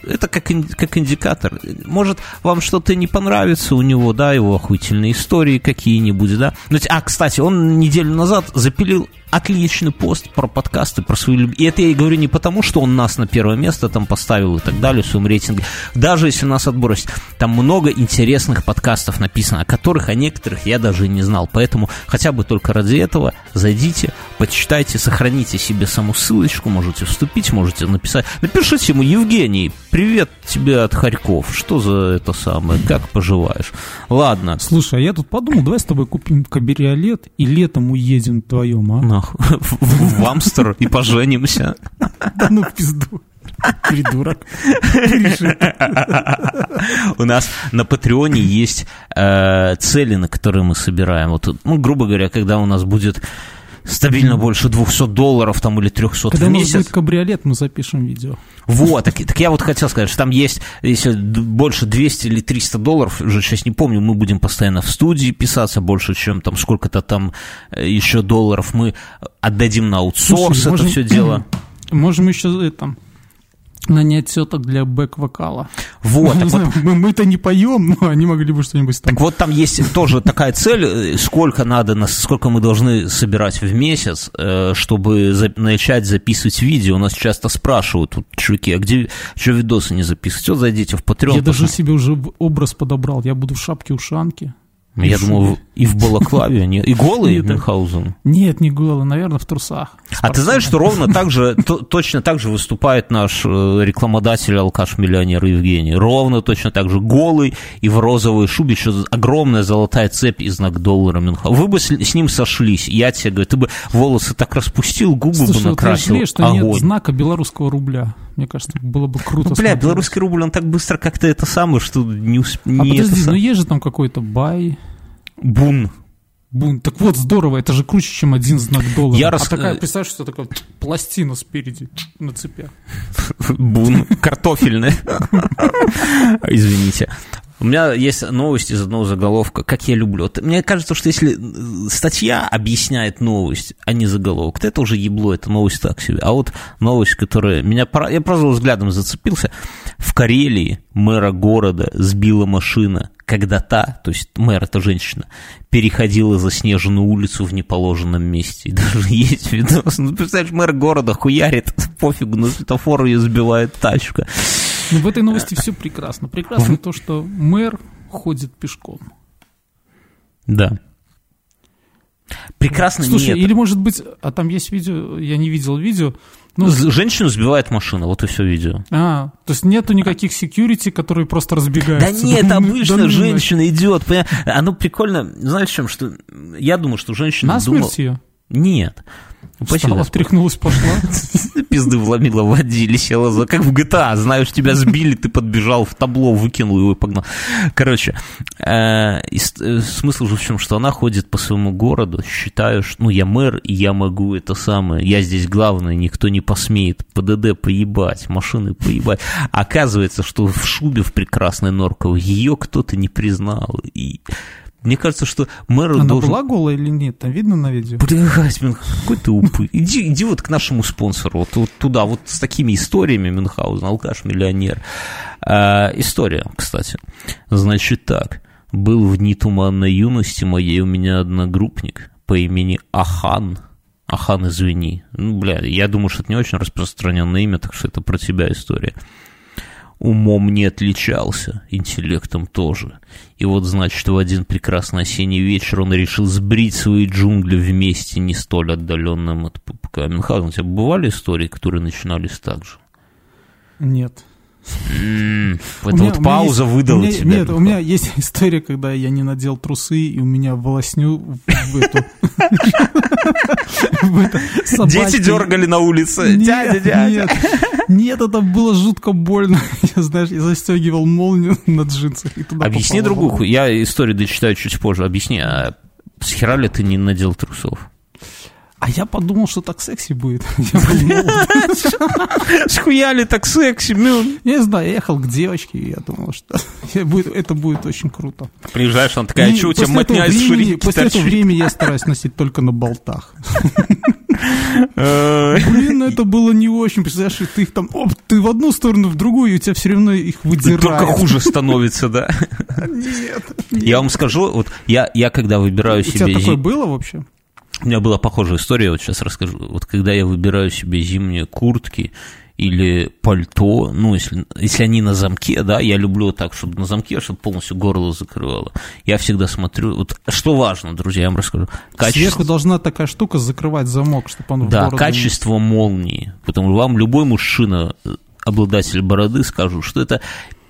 это как, как индикатор. Может, вам что-то не понравится у него, да, его охуительные истории какие-нибудь, да. Но, т- а, кстати, он неделю назад запилил отличный пост про подкасты, про свою люб- И это я и говорю не потому, что он нас на первое место там поставил и так далее в своем рейтинге. Даже если нас отбросить, там много интересных подкастов написано, о которых, о некоторых я даже и не знал. Поэтому хотя бы только ради этого зайдите, почитайте, сохраните себе саму ссылочку, можете вступить, можете написать. Напишите ему, Евгений, привет тебе от Харьков. Что за это самое? Как поживаешь? Ладно. Слушай, а я тут подумал, давай с тобой купим кабриолет и летом уедем вдвоем, а? Нахуй. В в Амстер и поженимся. Да ну в пизду. Придурок. У нас на Патреоне есть э, цели, на которые мы собираем. Вот, ну, грубо говоря, когда у нас будет стабильно больше 200 долларов там или 300 Когда в месяц. будет кабриолет, мы запишем видео. Вот, так, так я вот хотел сказать, что там есть, если больше 200 или 300 долларов, уже сейчас не помню, мы будем постоянно в студии писаться, больше, чем там сколько-то там э, еще долларов мы отдадим на аутсорс Слушай, это можем- все дело. Можем еще это нанять теток для бэк-вокала. Вот, так вот, мы, мы-то не поем, но они могли бы что-нибудь там. Так вот там есть тоже такая цель, э, сколько надо, на- сколько мы должны собирать в месяц, э, чтобы за- начать записывать видео. У нас часто спрашивают, вот, чуваки, а где, что видосы не записывать? Вот зайдите в Patreon. я даже себе уже образ подобрал. Я буду в шапке-ушанке. Я думал, и в балаклаве, не- и голый Нет, Мюнхгаузен. Нет, не голый, наверное, в трусах. А ты знаешь, что ровно так же, то- точно так же выступает наш э, рекламодатель алкаш-миллионер Евгений. Ровно точно так же голый и в розовой шубе, еще огромная золотая цепь и знак доллара Мюнхгаузен. Вы бы с, с ним сошлись, я тебе говорю, ты бы волосы так распустил, губы бы Слушай, вот накрасил, что нет знака белорусского рубля. Мне кажется, было бы круто. Ну, бля, смотреть. белорусский рубль, он так быстро как-то это самое, что не усп... А не подожди, ну есть же там какой-то бай. Бун. Бун. Так вот, здорово, это же круче, чем один знак доллара. Я а рас- такая, представь, что такая пластина спереди на цепях. Бун. Картофельный. Извините. У меня есть новость из одного заголовка, как я люблю. Мне кажется, что если э, статья объясняет новость, а не заголовок, то это уже ебло, это новость так себе. А вот новость, которая меня... Я просто взглядом зацепился. В Карелии мэра города сбила машина, когда та, то есть мэр, это женщина, переходила заснеженную улицу в неположенном месте. И даже есть видос. Ну, представляешь, мэр города хуярит, пофигу, на светофор ее сбивает тачка. Ну, в этой новости все прекрасно. Прекрасно то, что мэр ходит пешком. Да. Прекрасно Слушай, нет. или может быть, а там есть видео, я не видел видео. Ну, Женщину сбивает машина, вот и все видео. а, то есть нету никаких секьюрити, которые просто разбегаются. Да нет, ну, обычно ну женщина идет. Оно прикольно, знаешь, в чем, что я думаю, что женщина На думала... смерть ее. Нет. Встала, встряхнулась, пошла. Пизды вломила, водили, села. Как в GTA, знаешь, тебя сбили, ты подбежал в табло, выкинул его и погнал. Короче, э, э, смысл же в чем, что она ходит по своему городу, считаю, что, ну, я мэр, и я могу это самое, я здесь главный, никто не посмеет ПДД поебать, машины поебать. Оказывается, что в шубе в прекрасной норковой ее кто-то не признал, и... Мне кажется, что мэр Она должен... была голая или нет? Там видно на видео? Блядь, Мюн- какой ты упы. Иди, иди вот к нашему спонсору, вот, вот туда, вот с такими историями Мюнхгаузен, алкаш-миллионер. А, история, кстати. Значит так. Был в дни туманной юности моей у меня одногруппник по имени Ахан. Ахан, извини. Ну, бля, я думаю, что это не очень распространенное имя, так что это про тебя история умом не отличался, интеллектом тоже. И вот, значит, в один прекрасный осенний вечер он решил сбрить свои джунгли вместе, не столь отдаленным от ППК. Мюнхгаузен, у тебя бывали истории, которые начинались так же? Нет. Это меня- вот пауза есть- выдала меня- тебя. Нет, у меня есть история, когда я не надел трусы, и у меня волосню в эту... Дети дергали на улице. Нет, Дядя, дядя. Нет, это было жутко больно. Я, знаешь, я застегивал молнию на джинсах Объясни другую. Я историю дочитаю чуть позже. Объясни, а с хера ли ты не надел трусов? А я подумал, что так секси будет. Схуяли так секси. Я не знаю, я ехал к девочке, и я думал, что это будет- очень круто. Приезжаешь, он такая, что у тебя мотня из ширинки После этого торчит?» времени я стараюсь носить только на болтах. Блин, это было не очень. Представляешь, ты их там, оп, ты в одну сторону, в другую, и у тебя все равно их выдирает. Только хуже становится, да. Нет. Я вам скажу, вот я, когда выбираю У тебя себе... такое было вообще? У меня была похожая история, вот сейчас расскажу. Вот когда я выбираю себе зимние куртки или пальто, ну, если, если они на замке, да, я люблю так, чтобы на замке, чтобы полностью горло закрывало. Я всегда смотрю, вот что важно, друзья, я вам расскажу. Сверху должна такая штука закрывать замок, чтобы он Да, бороду не- качество молнии. Потому что вам любой мужчина, э, обладатель бороды, скажу, что это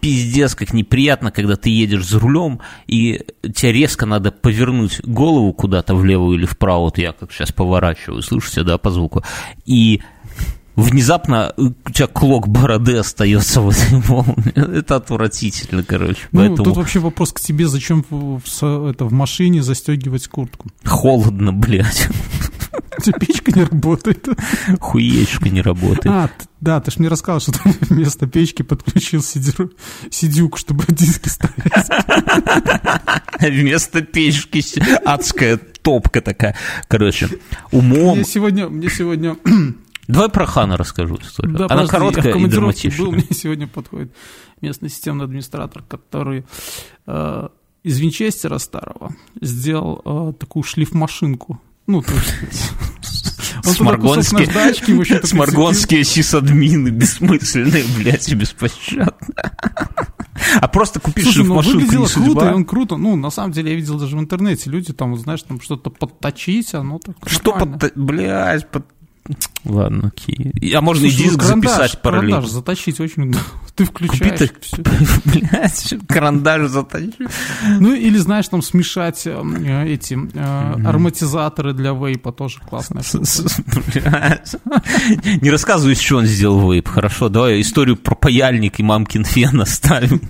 пиздец, как неприятно, когда ты едешь за рулем, и тебе резко надо повернуть голову куда-то влево или вправо, вот я как сейчас поворачиваю, слышите, да, по звуку, и внезапно э, у тебя клок бороды остается в этой молнии. Это отвратительно, короче. Ну, Поэтому тут вообще вопрос к тебе, зачем в, это, в машине застегивать куртку? холодно, блядь. Тебя печка не работает. Хуечка не работает. А, да, ты ж мне рассказал, что ты вместо печки подключил сидеру- сидюк, чтобы диски ставить. Вместо печки адская топка такая. Короче, умом... Мне сегодня, мне сегодня Давай про Хана расскажу историю. Да, Она подожди, я в короткая и командировке был, драматичная. мне сегодня подходит местный системный администратор, который э, из Винчестера старого сделал э, такую шлифмашинку. Ну, то есть... Он Сморгонские, наждачки, сморгонские сисадмины бессмысленные, блядь, и беспощадно. А просто купить Слушай, ну шлифмашинку выглядело не круто, и судьба. он круто. Ну, на самом деле, я видел даже в интернете, люди там, знаешь, там что-то подточить, оно так Что нормально. под... Блядь, под... Ладно, окей. А можно и Слушай, ну, диск карандаш, записать параллельно. Карандаш заточить очень. Ты включаешь, Купи. Блядь, карандаш заточить. Ну, или, знаешь, там смешать э, эти э, ароматизаторы для вейпа, тоже. Блядь. Не рассказывай, из чего он сделал вейп. Хорошо, давай историю про паяльник и мамкин фен оставим.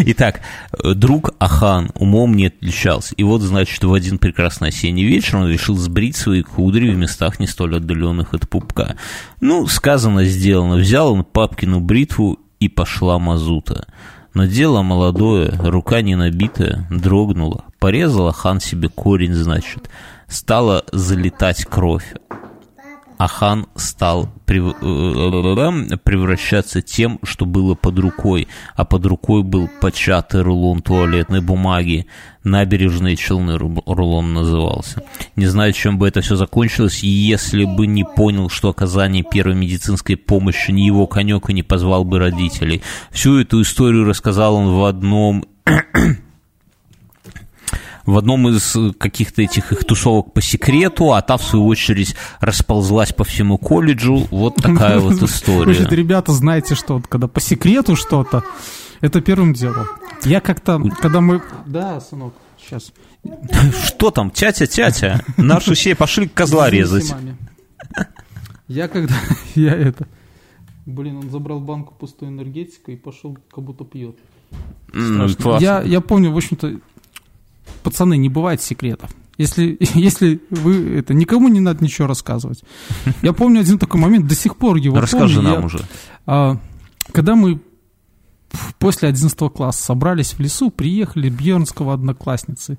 Итак, друг Ахан умом не отличался. И вот, значит, в один прекрасный осенний вечер он решил сбрить свои кудри в местах не столь отдаленных от пупка. Ну, сказано, сделано. Взял он папкину бритву и пошла мазута. Но дело молодое, рука не набитая, дрогнула. Порезала хан себе корень, значит. Стала залетать кровь. А хан стал прев- э, превращаться тем, что было под рукой, а под рукой был початый рулон туалетной бумаги. Набережные Челны ру- рулон назывался. Не знаю, чем бы это все закончилось, если бы не понял, что оказание первой медицинской помощи не его конек и не позвал бы родителей. Всю эту историю рассказал он в одном в одном из э, каких-то этих их тусовок по секрету, а та, в свою очередь, расползлась по всему колледжу. Вот такая вот Значит, история. ребята, знаете, что вот когда по секрету что-то, это первым делом. Я как-то, когда мы... Да, сынок, сейчас. Что там? Тятя, тятя. Наши все пошли козла резать. Я когда... Я это... Блин, он забрал банку пустой энергетика и пошел, как будто пьет. Классно. Я, я помню, в общем-то, пацаны, не бывает секретов. Если, если вы это никому не надо ничего рассказывать. Я помню один такой момент, до сих пор его Расскажи помню. нам Я- уже. А, когда мы после 11 класса собрались в лесу, приехали Бьернского одноклассницы.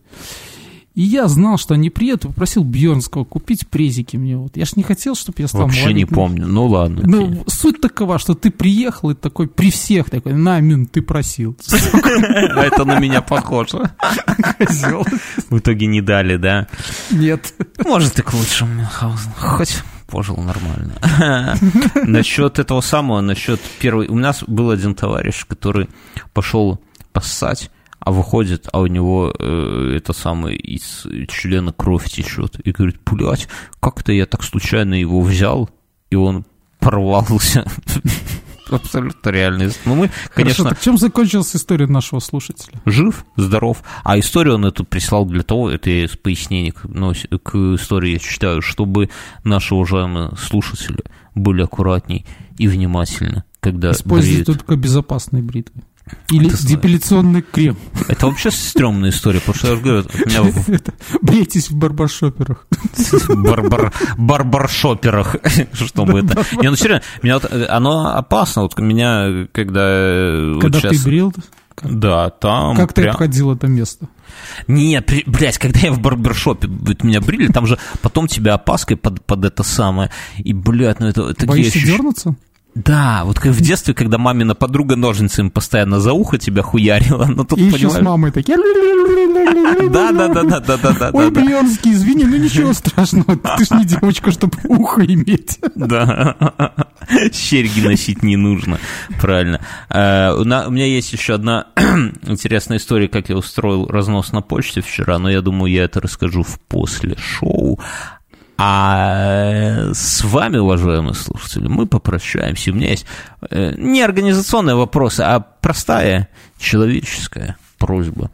И я знал, что они приедут, и попросил Бьернского купить презики мне. Вот. Я ж не хотел, чтобы я стал Вообще не малолетним. помню. Ну ладно. окей. Ну, суть такова, что ты приехал и такой при всех такой, на, Мин, ты просил. Это на меня похоже. Козёл. В итоге не дали, да? Нет. Может, и к лучшему, Мюнхгаузен. Хоть пожил нормально. Насчет этого самого, насчет первой... У нас был один товарищ, который пошел поссать, а выходит, а у него э, это самое из члена кровь течет. И говорит, блядь, как-то я так случайно его взял, и он порвался. Абсолютно реально. Ну, мы, Хорошо, конечно, так чем закончилась история нашего слушателя? жив, здоров. А историю он эту прислал для того, это я с пояснений к, ну, к истории я читаю, чтобы наши уважаемые слушатели были аккуратней и внимательны, когда Используйте бреют. только безопасные бритвы. Или Это депиляционный крем. Это вообще стрёмная история, потому что я говорю, меня Брейтесь в барбаршоперах. барбар, барбаршоперах, что мы это... Не, ну серьезно, меня вот, э, оно опасно, вот меня, когда... э, вот Когда щас- ты брил. Да, там Как ты прям- обходил это место? Нет, при- блядь, когда я в барбершопе вот меня брили, там же потом тебя опаской под, под это самое. И, блядь, ну это такие Боишься ощущ- дернуться? Да, вот как в детстве, когда мамина подруга ножницами постоянно за ухо тебя хуярила, но тут, И еще с понимаешь... мамой такие... Да, да, да, да, да, да, да, Ой, да, Бьернский, извини, ну ничего страшного, ты ж не девочка, чтобы ухо иметь. да. Серьги носить не нужно, правильно. У меня есть еще одна интересная история, как я устроил разнос на почте вчера, но я думаю, я это расскажу в после шоу. А с вами, уважаемые слушатели, мы попрощаемся. У меня есть э, не организационные вопросы, а простая человеческая просьба.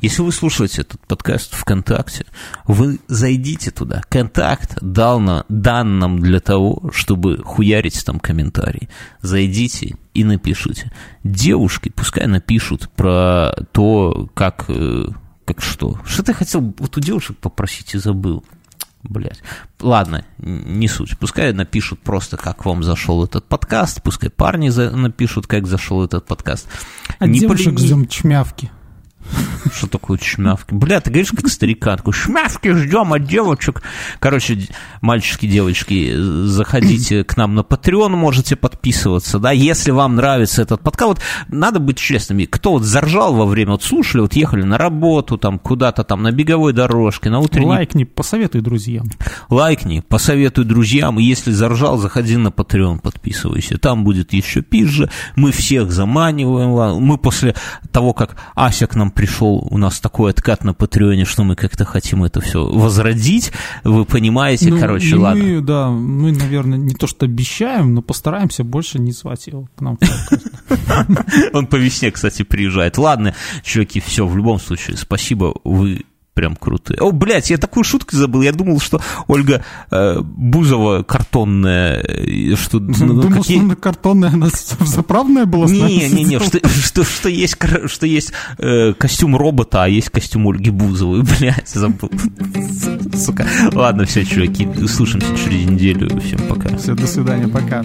Если вы слушаете этот подкаст ВКонтакте, вы зайдите туда. Контакт дал на, дан нам для того, чтобы хуярить там комментарии. Зайдите и напишите. Девушки пускай напишут про то, как, э, как что. Что ты хотел вот у девушек попросить и забыл? Блять. Ладно, не суть. Пускай напишут просто, как вам зашел этот подкаст. Пускай парни за- напишут, как зашел этот подкаст. От Не девушек полени- ждем чмявки. Что такое чмявки? Бля, ты говоришь как старикан. Такой, чмявки ждем от девочек. Короче, мальчики, девочки, заходите к нам на Patreon, можете подписываться, да, если вам нравится этот подкаст. Вот надо быть честными. Кто вот заржал во время, вот слушали, вот ехали на работу, там, куда-то там, на беговой дорожке, на утренней Лайкни, посоветуй друзьям. лайкни, посоветуй друзьям, и если заржал, заходи на Patreon, подписывайся, там будет еще пизже, мы всех заманиваем, мы после того, как Ася к нам пришел, у нас такой откат на Патреоне, что мы как-то хотим это все возродить, вы понимаете, Ну, короче, ладно. Мы, да, мы, наверное, не то что обещаем, но постараемся больше не звать его к нам. Он по весне, кстати, приезжает. Ладно, чуваки, все, в любом случае, спасибо, вы прям крутые. О, блядь, я такую шутку забыл. Я думал, что Ольга э, Бузова картонная, э, что... ну, Думал, какие- что она картонная, она заправная была Не, не, не, что, что, что есть, что есть э, костюм робота, а есть костюм Ольги Бузовой, блядь, забыл. Сука. Ладно, все, чуваки, слушаемся через неделю. Всем пока. Все, до свидания, пока.